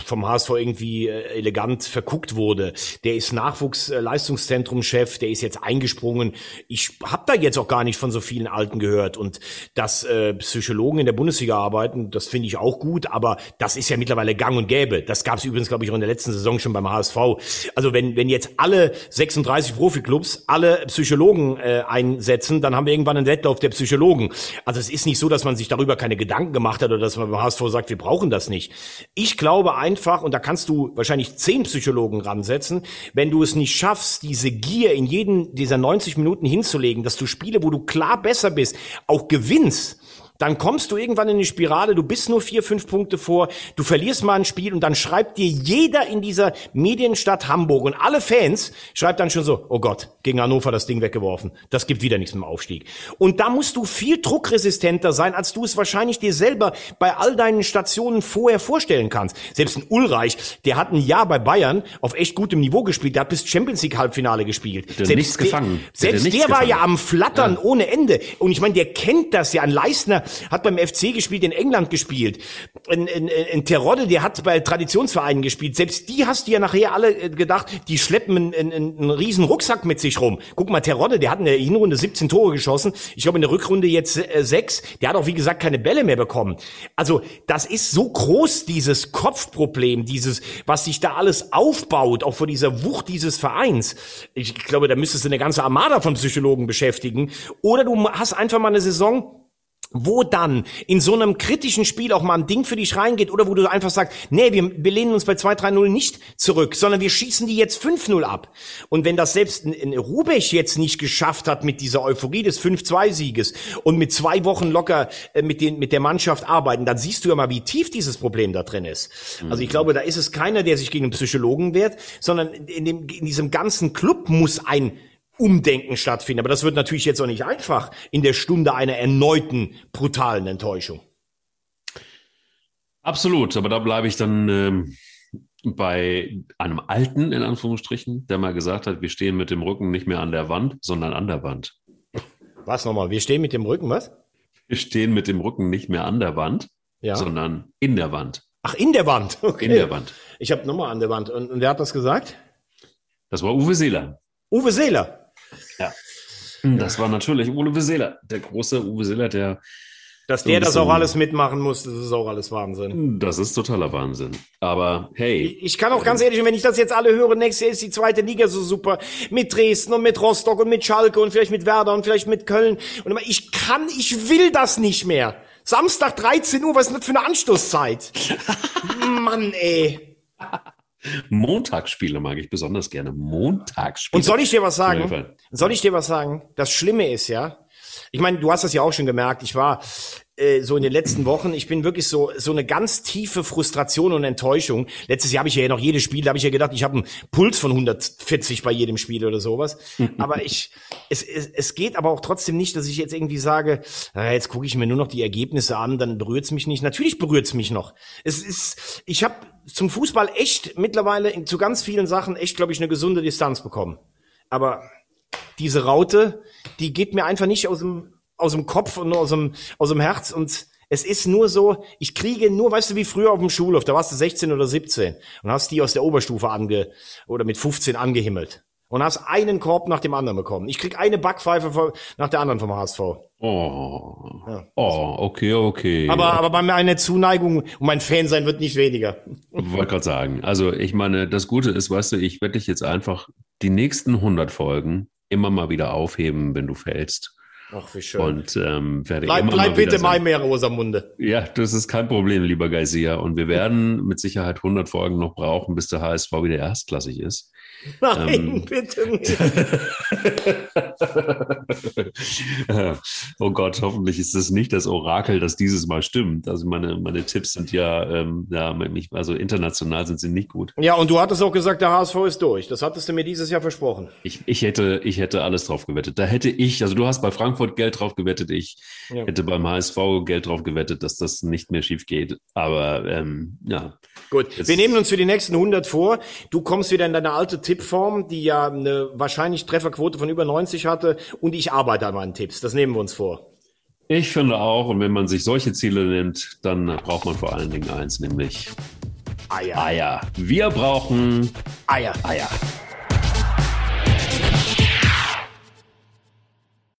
vom HSV irgendwie äh, elegant verguckt wurde. Der ist Nachwuchsleistungszentrum-Chef, der ist jetzt eingesprungen. Ich habe da jetzt auch gar nicht von so vielen Alten gehört und dass äh, Psychologen in der Bundesliga arbeiten, das finde ich auch gut, aber das ist ja mittlerweile gang und gäbe. Das gab es übrigens, glaube ich, auch in der letzten Saison schon beim HSV. Also wenn wenn, wenn jetzt alle 36 Profiklubs alle Psychologen äh, einsetzen, dann haben wir irgendwann einen Wettlauf der Psychologen. Also es ist nicht so, dass man sich darüber keine Gedanken gemacht hat oder dass man beim HSV sagt, wir brauchen das nicht. Ich glaube einfach, und da kannst du wahrscheinlich zehn Psychologen ransetzen, wenn du es nicht schaffst, diese Gier in jeden dieser 90 Minuten hinzulegen, dass du Spiele, wo du klar besser bist, auch gewinnst, dann kommst du irgendwann in die Spirale, du bist nur vier, fünf Punkte vor, du verlierst mal ein Spiel und dann schreibt dir jeder in dieser Medienstadt Hamburg und alle Fans schreibt dann schon so, oh Gott, gegen Hannover das Ding weggeworfen, das gibt wieder nichts im Aufstieg. Und da musst du viel druckresistenter sein, als du es wahrscheinlich dir selber bei all deinen Stationen vorher vorstellen kannst. Selbst ein Ulreich, der hat ein Jahr bei Bayern auf echt gutem Niveau gespielt, der hat bis Champions League Halbfinale gespielt. Selbst nichts der, gefangen. Selbst der, war ja am Flattern ja. ohne Ende. Und ich meine, der kennt das ja. Ein Leistner hat beim FC gespielt, in England gespielt. Ein, ein, ein Terodde, der hat bei Traditionsvereinen gespielt. Selbst die hast du ja nachher alle äh, gedacht, die schleppen einen, einen, einen riesen Rucksack mit sich rum. Guck mal, Terodde, der hat in der Hinrunde 17 Tore geschossen. Ich glaube in der Rückrunde jetzt äh, sechs. Der hat auch, wie gesagt, keine Bälle mehr bekommen. Also das ist so groß, dieses Kopfproblem, dieses, was sich da alles aufbaut, auch vor dieser Wucht dieses Vereins. Ich glaube, da müsstest du eine ganze Armada von Psychologen beschäftigen. Oder du hast einfach mal eine Saison, wo dann in so einem kritischen Spiel auch mal ein Ding für dich reingeht oder wo du einfach sagst, nee, wir, wir lehnen uns bei 2-3-0 nicht zurück, sondern wir schießen die jetzt 5-0 ab. Und wenn das selbst in Rubech jetzt nicht geschafft hat mit dieser Euphorie des 5-2-Sieges und mit zwei Wochen locker äh, mit, den, mit der Mannschaft arbeiten, dann siehst du ja mal, wie tief dieses Problem da drin ist. Also ich glaube, da ist es keiner, der sich gegen einen Psychologen wehrt, sondern in, dem, in diesem ganzen Club muss ein Umdenken stattfinden. Aber das wird natürlich jetzt auch nicht einfach in der Stunde einer erneuten brutalen Enttäuschung. Absolut, aber da bleibe ich dann ähm, bei einem Alten, in Anführungsstrichen, der mal gesagt hat, wir stehen mit dem Rücken nicht mehr an der Wand, sondern an der Wand. Was nochmal? Wir stehen mit dem Rücken, was? Wir stehen mit dem Rücken nicht mehr an der Wand, ja. sondern in der Wand. Ach, in der Wand. Okay. In der Wand. Ich habe nochmal an der Wand. Und, und wer hat das gesagt? Das war Uwe Seeler. Uwe Seeler. Ja. Das war natürlich Uwe Seeler, der große Uwe Seeler, der. Dass der das auch alles mitmachen muss, das ist auch alles Wahnsinn. Das ist totaler Wahnsinn. Aber hey. Ich, ich kann auch ganz ehrlich, wenn ich das jetzt alle höre, nächstes Jahr ist die zweite Liga so super. Mit Dresden und mit Rostock und mit Schalke und vielleicht mit Werder und vielleicht mit Köln. Und ich kann, ich will das nicht mehr. Samstag 13 Uhr, was ist denn das für eine Anstoßzeit? Mann, ey. Montagsspiele mag ich besonders gerne. Montagsspiele. Und soll ich dir was sagen? Soll ich dir was sagen? Das Schlimme ist ja, ich meine, du hast das ja auch schon gemerkt. Ich war äh, so in den letzten Wochen, ich bin wirklich so so eine ganz tiefe Frustration und Enttäuschung. Letztes Jahr habe ich ja noch jedes Spiel, da habe ich ja gedacht, ich habe einen Puls von 140 bei jedem Spiel oder sowas. aber ich, es, es, es geht aber auch trotzdem nicht, dass ich jetzt irgendwie sage, äh, jetzt gucke ich mir nur noch die Ergebnisse an, dann berührt's mich nicht. Natürlich berührt's mich noch. Es ist, ich habe zum Fußball echt mittlerweile in, zu ganz vielen Sachen echt, glaube ich, eine gesunde Distanz bekommen. Aber diese Raute, die geht mir einfach nicht aus dem, aus dem Kopf und aus dem, aus dem Herz und es ist nur so, ich kriege nur, weißt du, wie früher auf dem Schulhof, da warst du 16 oder 17 und hast die aus der Oberstufe ange, oder mit 15 angehimmelt und hast einen Korb nach dem anderen bekommen. Ich krieg eine Backpfeife nach der anderen vom HSV. Oh, ja. oh okay, okay. Aber, aber bei meiner Zuneigung und mein Fansein wird nicht weniger. Wollte gerade sagen. Also ich meine, das Gute ist, weißt du, ich werde dich jetzt einfach die nächsten 100 Folgen immer mal wieder aufheben, wenn du fällst. Ach, wie schön. Und ähm, werde bleib, immer bleib mal bitte sagen, mehr Rosamunde. Ja, das ist kein Problem, lieber Geisier. Und wir werden mit Sicherheit 100 Folgen noch brauchen, bis der HSV wieder erstklassig ist. Nein, Ähm. bitte nicht. oh Gott, hoffentlich ist das nicht das Orakel, das dieses Mal stimmt. Also meine, meine Tipps sind ja, ähm, ja, also international sind sie nicht gut. Ja, und du hattest auch gesagt, der HSV ist durch. Das hattest du mir dieses Jahr versprochen. Ich, ich hätte, ich hätte alles drauf gewettet. Da hätte ich, also du hast bei Frankfurt Geld drauf gewettet, ich Ja. hätte beim HSV Geld drauf gewettet, dass das nicht mehr schief geht. Aber ähm, ja, Gut, Jetzt- wir nehmen uns für die nächsten 100 vor. Du kommst wieder in deine alte Tippform, die ja eine wahrscheinlich Trefferquote von über 90 hatte. Und ich arbeite an meinen Tipps. Das nehmen wir uns vor. ich finde auch, und wenn man sich solche Ziele nimmt, dann braucht man vor allen Dingen eins, nämlich Eier. Eier. Wir brauchen Eier. Eier.